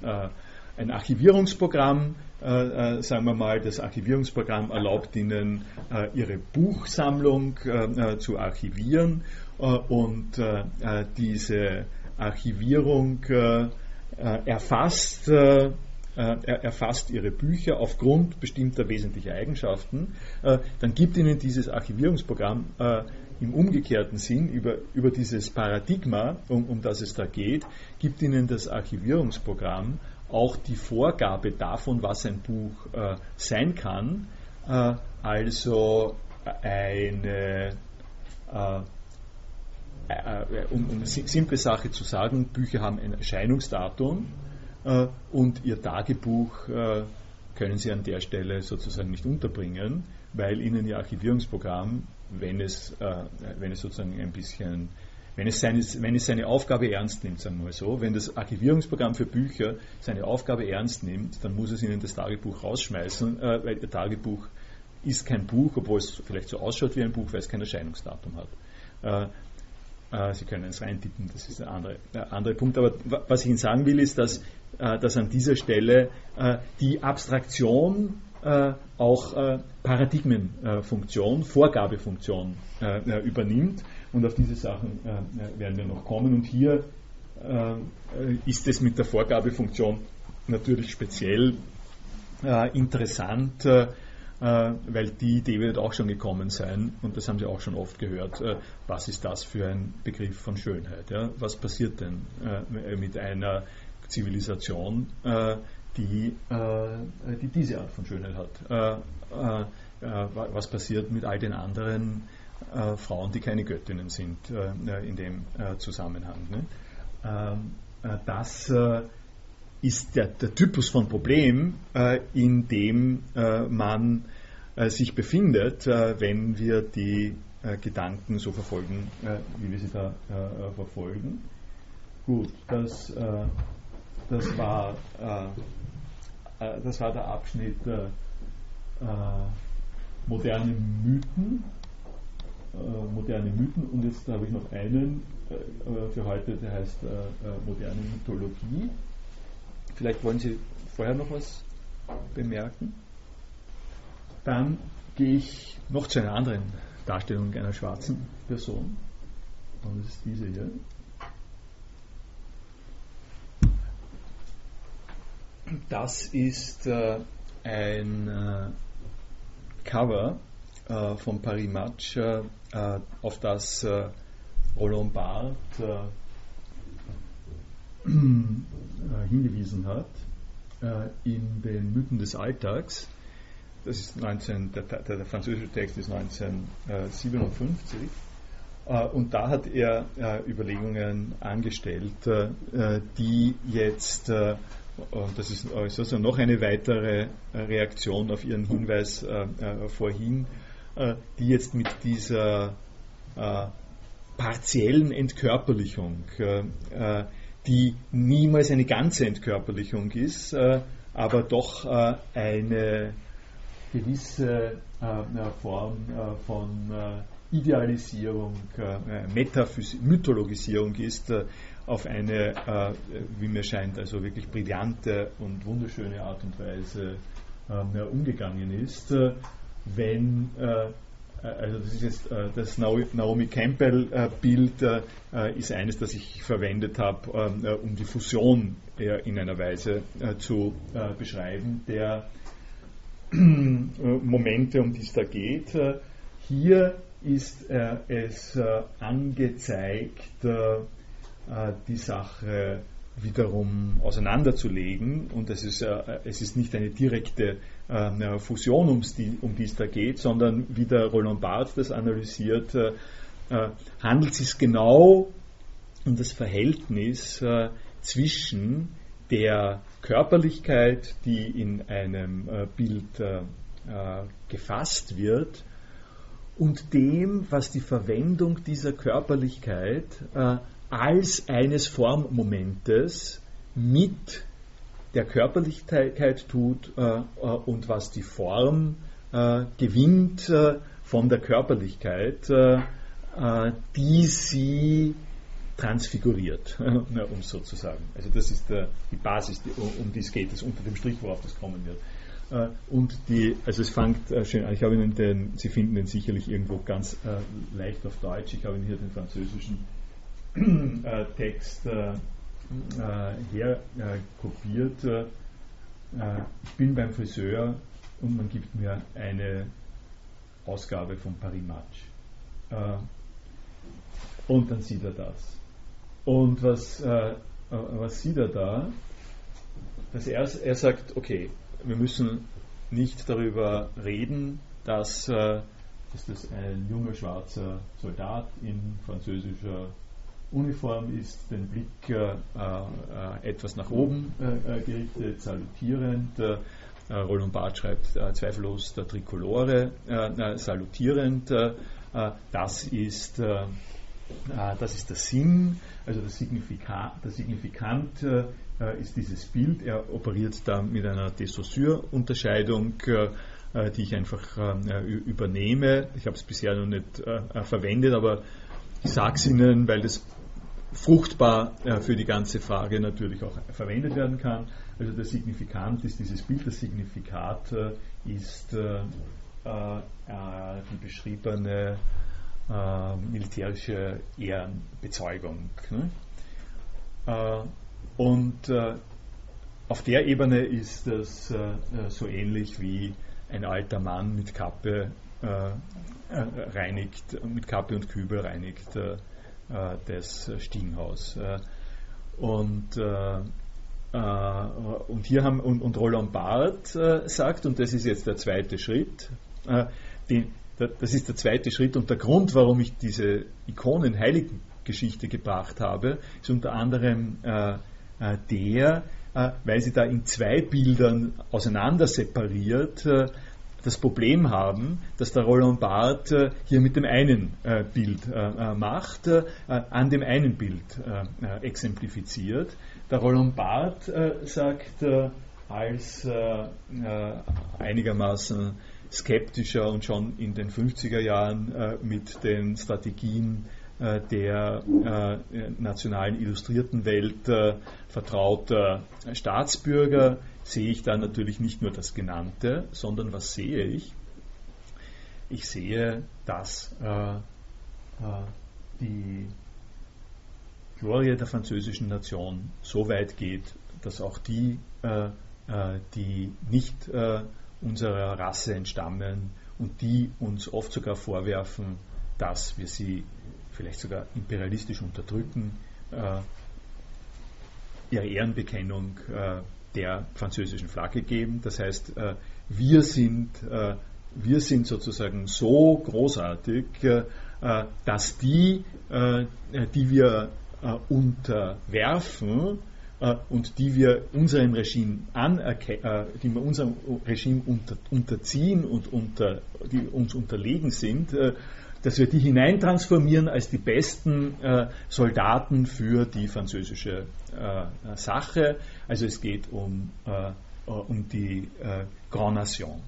ein Archivierungsprogramm, äh, sagen wir mal, das Archivierungsprogramm erlaubt Ihnen, äh, Ihre Buchsammlung äh, zu archivieren und äh, äh, diese Archivierung erfasst, erfasst Ihre Bücher aufgrund bestimmter wesentlicher Eigenschaften, dann gibt Ihnen dieses Archivierungsprogramm im umgekehrten Sinn über, über dieses Paradigma, um, um das es da geht, gibt Ihnen das Archivierungsprogramm auch die Vorgabe davon, was ein Buch äh, sein kann, äh, also eine äh, äh, äh, um, um simple Sache zu sagen, Bücher haben ein Erscheinungsdatum äh, und Ihr Tagebuch äh, können Sie an der Stelle sozusagen nicht unterbringen, weil Ihnen Ihr Archivierungsprogramm, wenn es, äh, wenn es sozusagen ein bisschen, wenn es, seine, wenn es seine Aufgabe ernst nimmt, sagen wir mal so, wenn das Archivierungsprogramm für Bücher seine Aufgabe ernst nimmt, dann muss es Ihnen das Tagebuch rausschmeißen, äh, weil Ihr Tagebuch ist kein Buch, obwohl es vielleicht so ausschaut wie ein Buch, weil es kein Erscheinungsdatum hat. Äh, Sie können es reintippen, das ist der andere, der andere Punkt. Aber was ich Ihnen sagen will, ist, dass, äh, dass an dieser Stelle äh, die Abstraktion auch Paradigmenfunktion, Vorgabefunktion übernimmt. Und auf diese Sachen werden wir noch kommen. Und hier ist es mit der Vorgabefunktion natürlich speziell, interessant, weil die Idee wird auch schon gekommen sein und das haben Sie auch schon oft gehört. was ist das für ein Begriff von Schönheit? Was passiert denn mit einer Zivilisation, die, die diese Art von Schönheit hat? was passiert mit all den anderen äh, Frauen, die keine Göttinnen sind äh, in dem äh, Zusammenhang. Ne? Ähm, äh, das äh, ist der, der, Typus von Problem, äh, in dem man sich befindet, wenn wir die Gedanken so verfolgen, wie wir sie da verfolgen. Gut, das, das, war, das war der Abschnitt moderne Mythen äh, moderne Mythen und jetzt habe ich noch einen äh, äh, für heute, der heißt moderne Mythologie. Vielleicht wollen Sie vorher noch was bemerken. Dann gehe ich noch zu einer anderen Darstellung einer schwarzen Person. Und das ist diese hier. Das ist äh, ein äh, Cover äh, von Paris Match, äh, auf das äh, Roland Barthes äh, hingewiesen hat, in den Mythen des Alltags. Das ist 19, der, der, der französische Text ist 1957. Und da hat er Überlegungen angestellt, die jetzt und das ist sozusagen noch eine weitere Reaktion auf Ihren Hinweis vorhin, äh, die jetzt mit dieser äh, partiellen Entkörperlichung, äh, die niemals eine ganze Entkörperlichung ist, aber doch eine gewisse Form von Idealisierung, Metaphysik, Mythologisierung ist, auf eine, wie mir scheint, also wirklich brillante und wunderschöne Art und Weise umgegangen ist wenn äh, also das jetzt äh, das Naomi Campbell-Bild äh, ist eines, das ich verwendet habe, ähm, um die Fusion in einer Weise zu beschreiben, der Momente, um die es da geht. Hier ist es angezeigt, die Sache wiederum auseinanderzulegen und es ist, es ist nicht eine direkte äh, Fusion, um die, es da geht, sondern wie der Roland Barthes das analysiert, äh, äh, handelt es sich genau um das Verhältnis äh, zwischen der Körperlichkeit, die in einem Bild gefasst wird, und dem, was die Verwendung dieser Körperlichkeit als eines Formmomentes mit der Körperlichkeit tut äh, äh, und was die Form äh, gewinnt von der Körperlichkeit, die sie transfiguriert, um es so zu sagen. Also das ist die Basis, um die es geht, das unter dem Strich, worauf das kommen wird. Und die, also es fängt schön an, ich habe Ihnen den, Sie finden den sicherlich irgendwo ganz leicht auf Deutsch, ich habe Ihnen hier den französischen Text her äh, kopiert. Äh, ich bin beim Friseur und man gibt mir eine Ausgabe von Paris Match. und dann sieht er das. Und was, was sieht er da? Dass er, er sagt, okay, wir müssen nicht darüber reden, dass, dass das ein junger schwarzer Soldat in französischer Uniform ist, den Blick äh, äh, etwas nach oben äh, gerichtet, salutierend. Roland Barth schreibt zweifellos der Trikolore, salutierend. das, ist, das ist der Sinn, also der Signifikant, der Signifikant ist dieses Bild. Er operiert da mit einer Dessaussure-Unterscheidung die ich einfach äh, übernehme. Ich habe es bisher noch nicht äh, verwendet, aber ich sage es Ihnen, weil das fruchtbar äh, für die ganze Frage natürlich auch verwendet werden kann. Also der Signifikant ist dieses Bild, das Signifikat äh, ist äh, äh die beschriebene äh, militärische Ehrenbezeugung. Ne? Äh, und auf der Ebene ist das so ähnlich wie ein alter Mann mit Kappe reinigt, mit Kappe und Kübel reinigt das Stiegenhaus. Und und hier haben und, und Roland Barth äh, sagt, und das ist jetzt der zweite Schritt, äh, den, das ist der zweite Schritt und der Grund, warum ich diese Ikonen-Heiligengeschichte gebracht habe, ist unter anderem äh, äh der, äh, weil sie da in zwei Bildern auseinander separiert äh, das Problem haben, dass der Roland Barth hier mit dem einen Bild macht, an dem einen Bild exemplifiziert. Der Roland Barth sagt als einigermaßen skeptischer und schon in den 50er Jahren äh, mit den Strategien äh, der äh, nationalen illustrierten Welt äh, vertrauter Staatsbürger sehe ich da natürlich nicht nur das Genannte, sondern was sehe ich? Ich sehe, dass äh, äh, die Glorie der französischen Nation so weit geht, dass auch die, die nicht unserer Rasse entstammen und die uns oft sogar vorwerfen, dass wir sie vielleicht sogar imperialistisch unterdrücken, äh, ihre Ehrenbekennung äh, der französischen Flagge geben. Das heißt, äh, wir, sind, äh, wir sind sozusagen so großartig, äh, dass die, die wir unterwerfen, und die wir unserem Regime äh, die wir unserem Regime unter, unterziehen und unter, die uns unterlegen sind, dass wir die hineintransformieren als die besten äh, Soldaten für die französische äh, Sache. Also es geht um, äh, um die Grand Nation.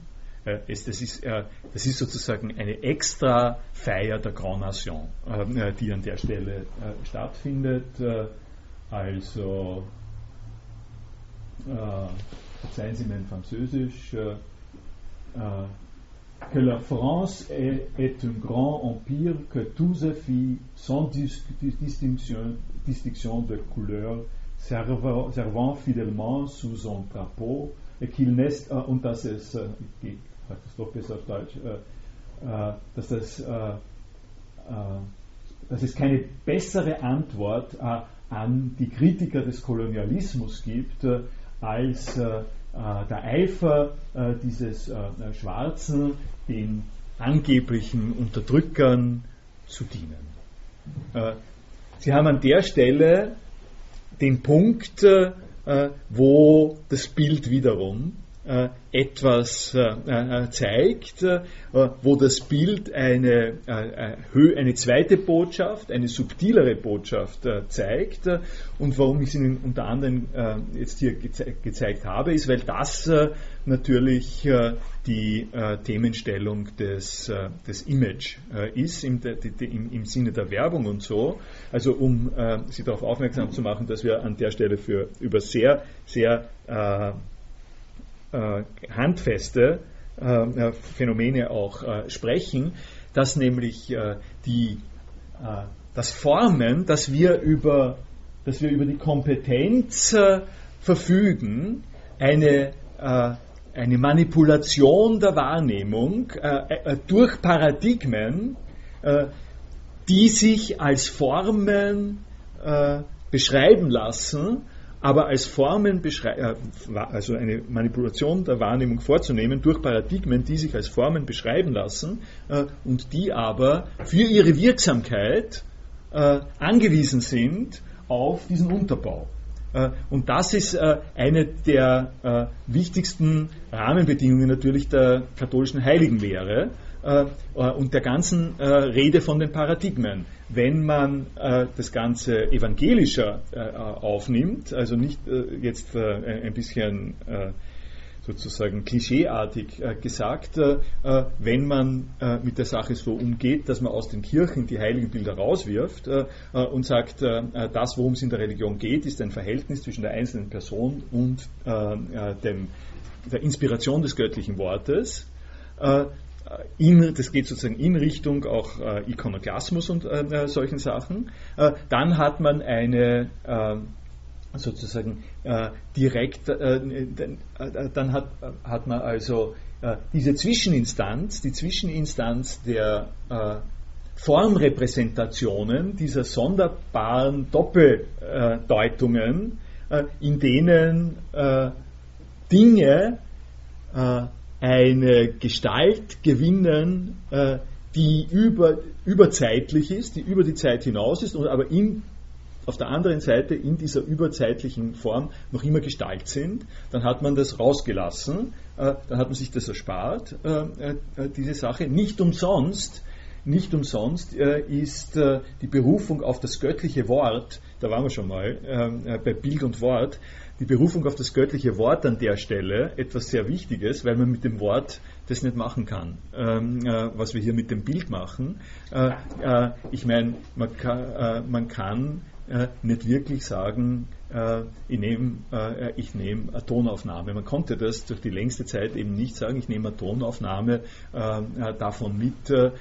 Es, das, ist, das ist sozusagen eine extra Feier der Grand Nation, die an der Stelle stattfindet. Also verzeihen Sie mein Französisch, que la France est, un grand empire que tous filles sans distinction, de couleur servant, fidèlement sous son drapeau et qu'il n'est, Antwort an die Kritiker des Kolonialismus gibt, als der Eifer äh, dieses Schwarzen den angeblichen Unterdrückern zu dienen. Sie haben an der Stelle den Punkt, wo das Bild wiederum äh, etwas äh, äh, zeigt, wo das Bild eine, eine zweite Botschaft, eine subtilere Botschaft zeigt. Und warum ich es Ihnen unter anderem jetzt hier gezeigt habe, ist, weil das natürlich die Themenstellung des, des Image ist, im, im, im Sinne der Werbung und so. Also um Sie darauf aufmerksam zu machen, dass wir an der Stelle für über sehr, sehr äh, handfeste äh, Phänomene auch äh, sprechen, dass nämlich äh, die, äh, das Formen, dass wir über, dass wir über die Kompetenz äh, verfügen, eine, eine Manipulation der Wahrnehmung durch Paradigmen, die sich als Formen beschreiben lassen, aber als Formen, äh, also eine Manipulation der Wahrnehmung vorzunehmen durch Paradigmen, die sich als Formen beschreiben lassen äh, und die aber für ihre Wirksamkeit äh, angewiesen sind auf diesen Unterbau. Und das ist eine der wichtigsten Rahmenbedingungen natürlich der katholischen Heiligenlehre und der ganzen Rede von den Paradigmen. Wenn man äh, das Ganze evangelischer äh, aufnimmt, also nicht äh, jetzt äh, ein bisschen äh, sozusagen klischeeartig äh, gesagt, wenn man mit der Sache so umgeht, dass man aus den Kirchen die heiligen Bilder rauswirft und sagt, das, worum es in der Religion geht, ist ein Verhältnis zwischen der einzelnen Person und dem, der Inspiration des göttlichen Wortes, in, das geht sozusagen in Richtung auch äh, Ikonoklasmus und äh, äh solchen Sachen. Äh, dann hat man eine, äh, sozusagen äh, direkt, äh, äh, dann hat, hat man also äh, diese Zwischeninstanz, die Zwischeninstanz der äh, Formrepräsentationen, dieser sonderbaren Doppeldeutungen, äh, in denen Dinge eine Gestalt gewinnen, die über, überzeitlich ist, die über die Zeit hinaus ist, aber in auf der anderen Seite in dieser überzeitlichen Form noch immer Gestalt sind, dann hat man das rausgelassen, äh, dann hat man sich das erspart, äh, äh, diese Sache. Nicht umsonst, nicht umsonst ist die Berufung auf das göttliche Wort, da waren wir schon mal bei Bild und Wort, die Berufung auf das göttliche Wort an der Stelle etwas sehr Wichtiges, weil man mit dem Wort das nicht machen kann, ähm, äh, was wir hier mit dem Bild machen. Äh, äh, ich meine, man, man, kann äh, nicht wirklich sagen, äh, ich nehme äh, ich nehm eine Tonaufnahme. Man konnte das durch die längste Zeit eben nicht sagen, ich nehme eine Tonaufnahme äh, äh, davon mit, äh,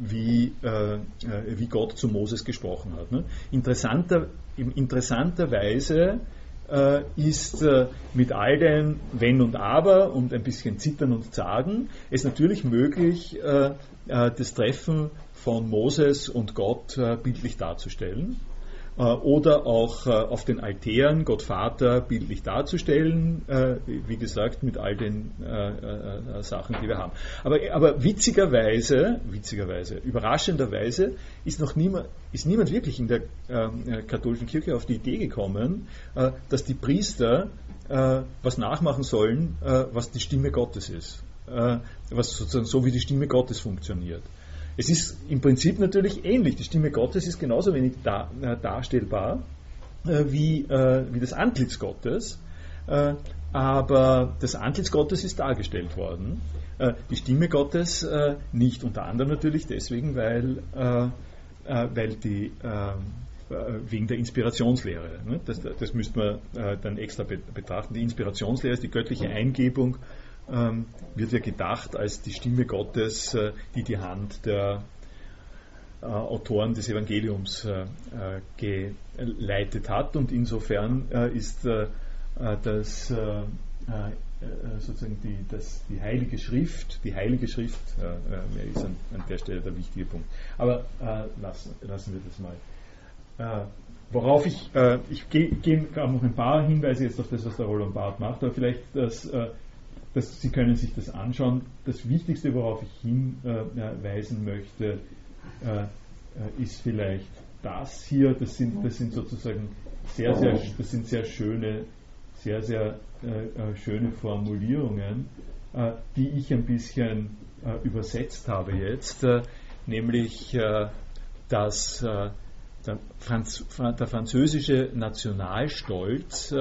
wie, wie Gott zu Moses gesprochen hat. Ne? Interessanter, interessanterweise ist mit all den Wenn und Aber und ein bisschen Zittern und Zagen es natürlich möglich, das Treffen von Moses und Gott bildlich darzustellen. Äh, oder auch äh, auf den Altären Gott Vater bildlich darzustellen, äh, wie gesagt, mit all den Sachen, die wir haben. Aber, aber witzigerweise, witzigerweise, überraschenderweise ist noch niemand, ist niemand wirklich in der katholischen Kirche auf die Idee gekommen, dass die Priester was nachmachen sollen, was die Stimme Gottes ist. was sozusagen so wie die Stimme Gottes funktioniert. Es ist im Prinzip natürlich ähnlich. Die Stimme Gottes ist genauso wenig da, äh, darstellbar äh, wie, äh, wie das Antlitz Gottes. Äh, aber das Antlitz Gottes ist dargestellt worden. Äh, die Stimme Gottes äh, nicht, unter anderem natürlich deswegen, weil, weil die wegen der Inspirationslehre. Ne? Das, das müsste man dann extra betrachten. Die Inspirationslehre ist die göttliche Eingebung ähm, wird ja gedacht als die Stimme Gottes, äh, die die Hand der äh, Autoren des Evangeliums äh, äh geleitet hat. Und insofern äh, ist äh, das sozusagen die, das, die Heilige Schrift, die Heilige Schrift ist an, an, der Stelle der wichtige Punkt. Aber lassen, lassen wir das mal. Worauf ich, ich gehe geh noch ein paar Hinweise jetzt auf das, was der Roland Barth macht, aber vielleicht das das, Sie können sich das anschauen. Das Wichtigste, worauf ich hinweisen möchte, äh, äh, ist vielleicht das hier. Das sind, das sind sozusagen sehr, sehr, das sind sehr schöne, sehr, sehr äh, schöne Formulierungen, die ich ein bisschen übersetzt habe jetzt, nämlich dass der, Franz, der französische Nationalstolz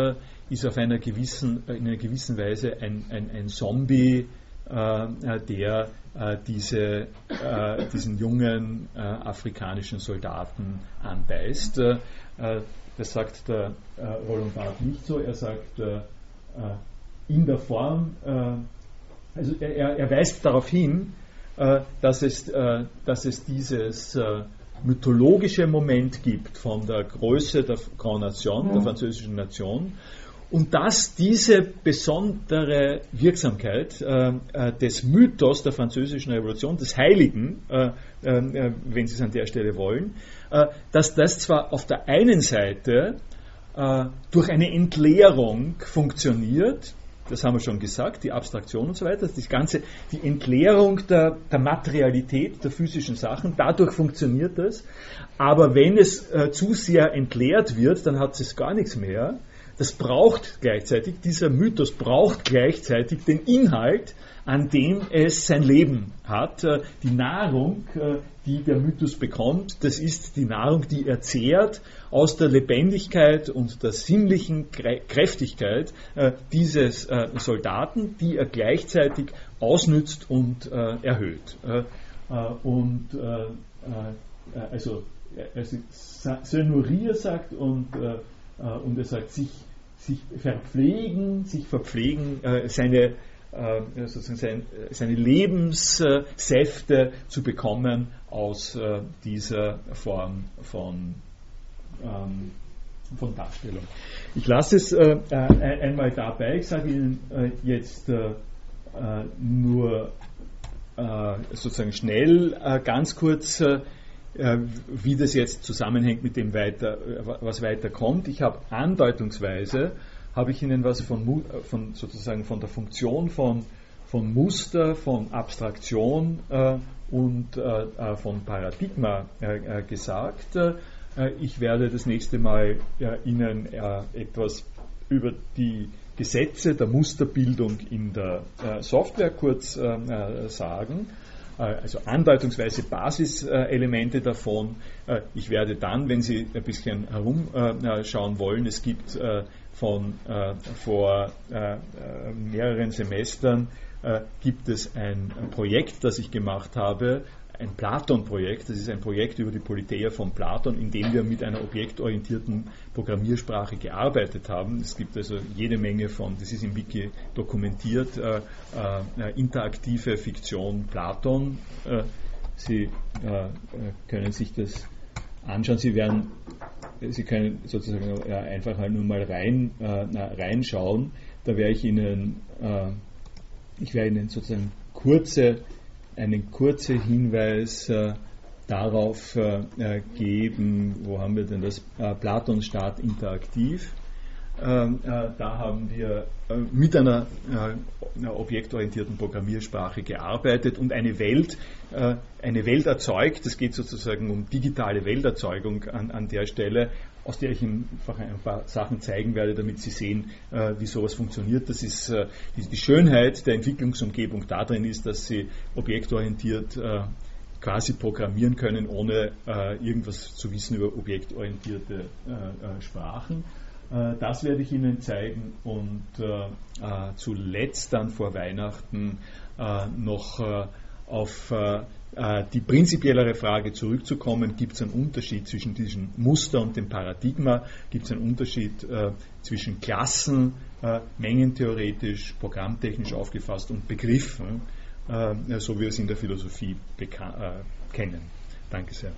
ist auf einer gewissen, in einer gewissen Weise ein, ein, ein Zombie, äh, der äh, diese, äh, diesen jungen äh, afrikanischen Soldaten anbeißt. Äh, das sagt der äh, Roland Barth nicht so. Er sagt in der Form, also er, er, weist darauf hin, dass, es, dass es dieses mythologische Moment gibt von der Größe der Grand Nation, der französischen Nation, und dass diese besondere Wirksamkeit äh, äh, des Mythos der französischen Revolution, des Heiligen, äh, äh wenn Sie es an der Stelle wollen, äh, dass das zwar auf der einen Seite äh, durch eine Entleerung funktioniert, das haben wir schon gesagt, die Abstraktion und so weiter, das ganze, die Entleerung der, der Materialität der physischen Sachen, dadurch funktioniert das, aber wenn es zu sehr entleert wird, dann hat es gar nichts mehr das braucht gleichzeitig, dieser Mythos braucht gleichzeitig den Inhalt, an dem es sein Leben hat. Äh, die Nahrung, äh, die der Mythos bekommt, das ist die Nahrung, die er zehrt aus der Lebendigkeit und der sinnlichen Kräftigkeit äh, dieses Soldaten, die er gleichzeitig ausnützt und erhöht. Und also, also Senourier sagt und und er sagt, sich, sich verpflegen, sich verpflegen, äh, seine, äh, sozusagen sein, seine Lebenssäfte zu bekommen aus dieser Form von, ähm, von Darstellung. Ich lasse es äh, einmal dabei, ich sage Ihnen jetzt nur sozusagen schnell ganz kurz wie das jetzt zusammenhängt mit dem weiter, was weiter kommt. Ich habe andeutungsweise habe ich Ihnen was von, von, sozusagen von der Funktion von, von Muster, von Abstraktion äh, und äh, äh von Paradigma äh, äh gesagt. Äh, ich werde das nächste Mal Ihnen etwas über die Gesetze der Musterbildung in der Software kurz sagen also andeutungsweise Basiselemente davon. Ich werde dann, wenn Sie ein bisschen herumschauen wollen, es gibt von äh, vor äh, mehreren Semestern äh, gibt es ein, Projekt, das ich gemacht habe, ein Platon-Projekt. Das ist ein Projekt über die Politeia von Platon, in dem wir mit einer objektorientierten Programmiersprache gearbeitet haben. Es gibt also jede Menge von, das ist im Wiki dokumentiert, äh, äh, interaktive Fiktion Platon. Äh, Sie können sich das anschauen. Sie werden Sie können sozusagen einfach halt nur mal rein, äh, reinschauen. Da werde ich Ihnen, äh, ich werde Ihnen sozusagen kurze, einen kurzen Hinweis äh, darauf äh, geben, wo haben wir denn das äh, Platonstaat interaktiv. Ähm, äh, da haben wir äh, mit einer, äh, einer, objektorientierten Programmiersprache gearbeitet und eine Welt, eine Welt erzeugt. Es geht sozusagen um digitale Welterzeugung an, an der Stelle, aus der ich Ihnen einfach ein paar Sachen zeigen werde, damit Sie sehen, wie sowas funktioniert. Das ist die Schönheit der Entwicklungsumgebung darin ist, dass Sie objektorientiert quasi programmieren können, ohne irgendwas zu wissen über objektorientierte Sprachen. Äh, das werde ich Ihnen zeigen und äh, äh, zuletzt dann vor Weihnachten noch auf die prinzipiellere Frage zurückzukommen, gibt es einen Unterschied zwischen diesem Muster und dem Paradigma, gibt es einen Unterschied zwischen Klassen, mengentheoretisch, programmtechnisch aufgefasst und Begriffen, so wie wir es in der Philosophie kennen. Danke sehr.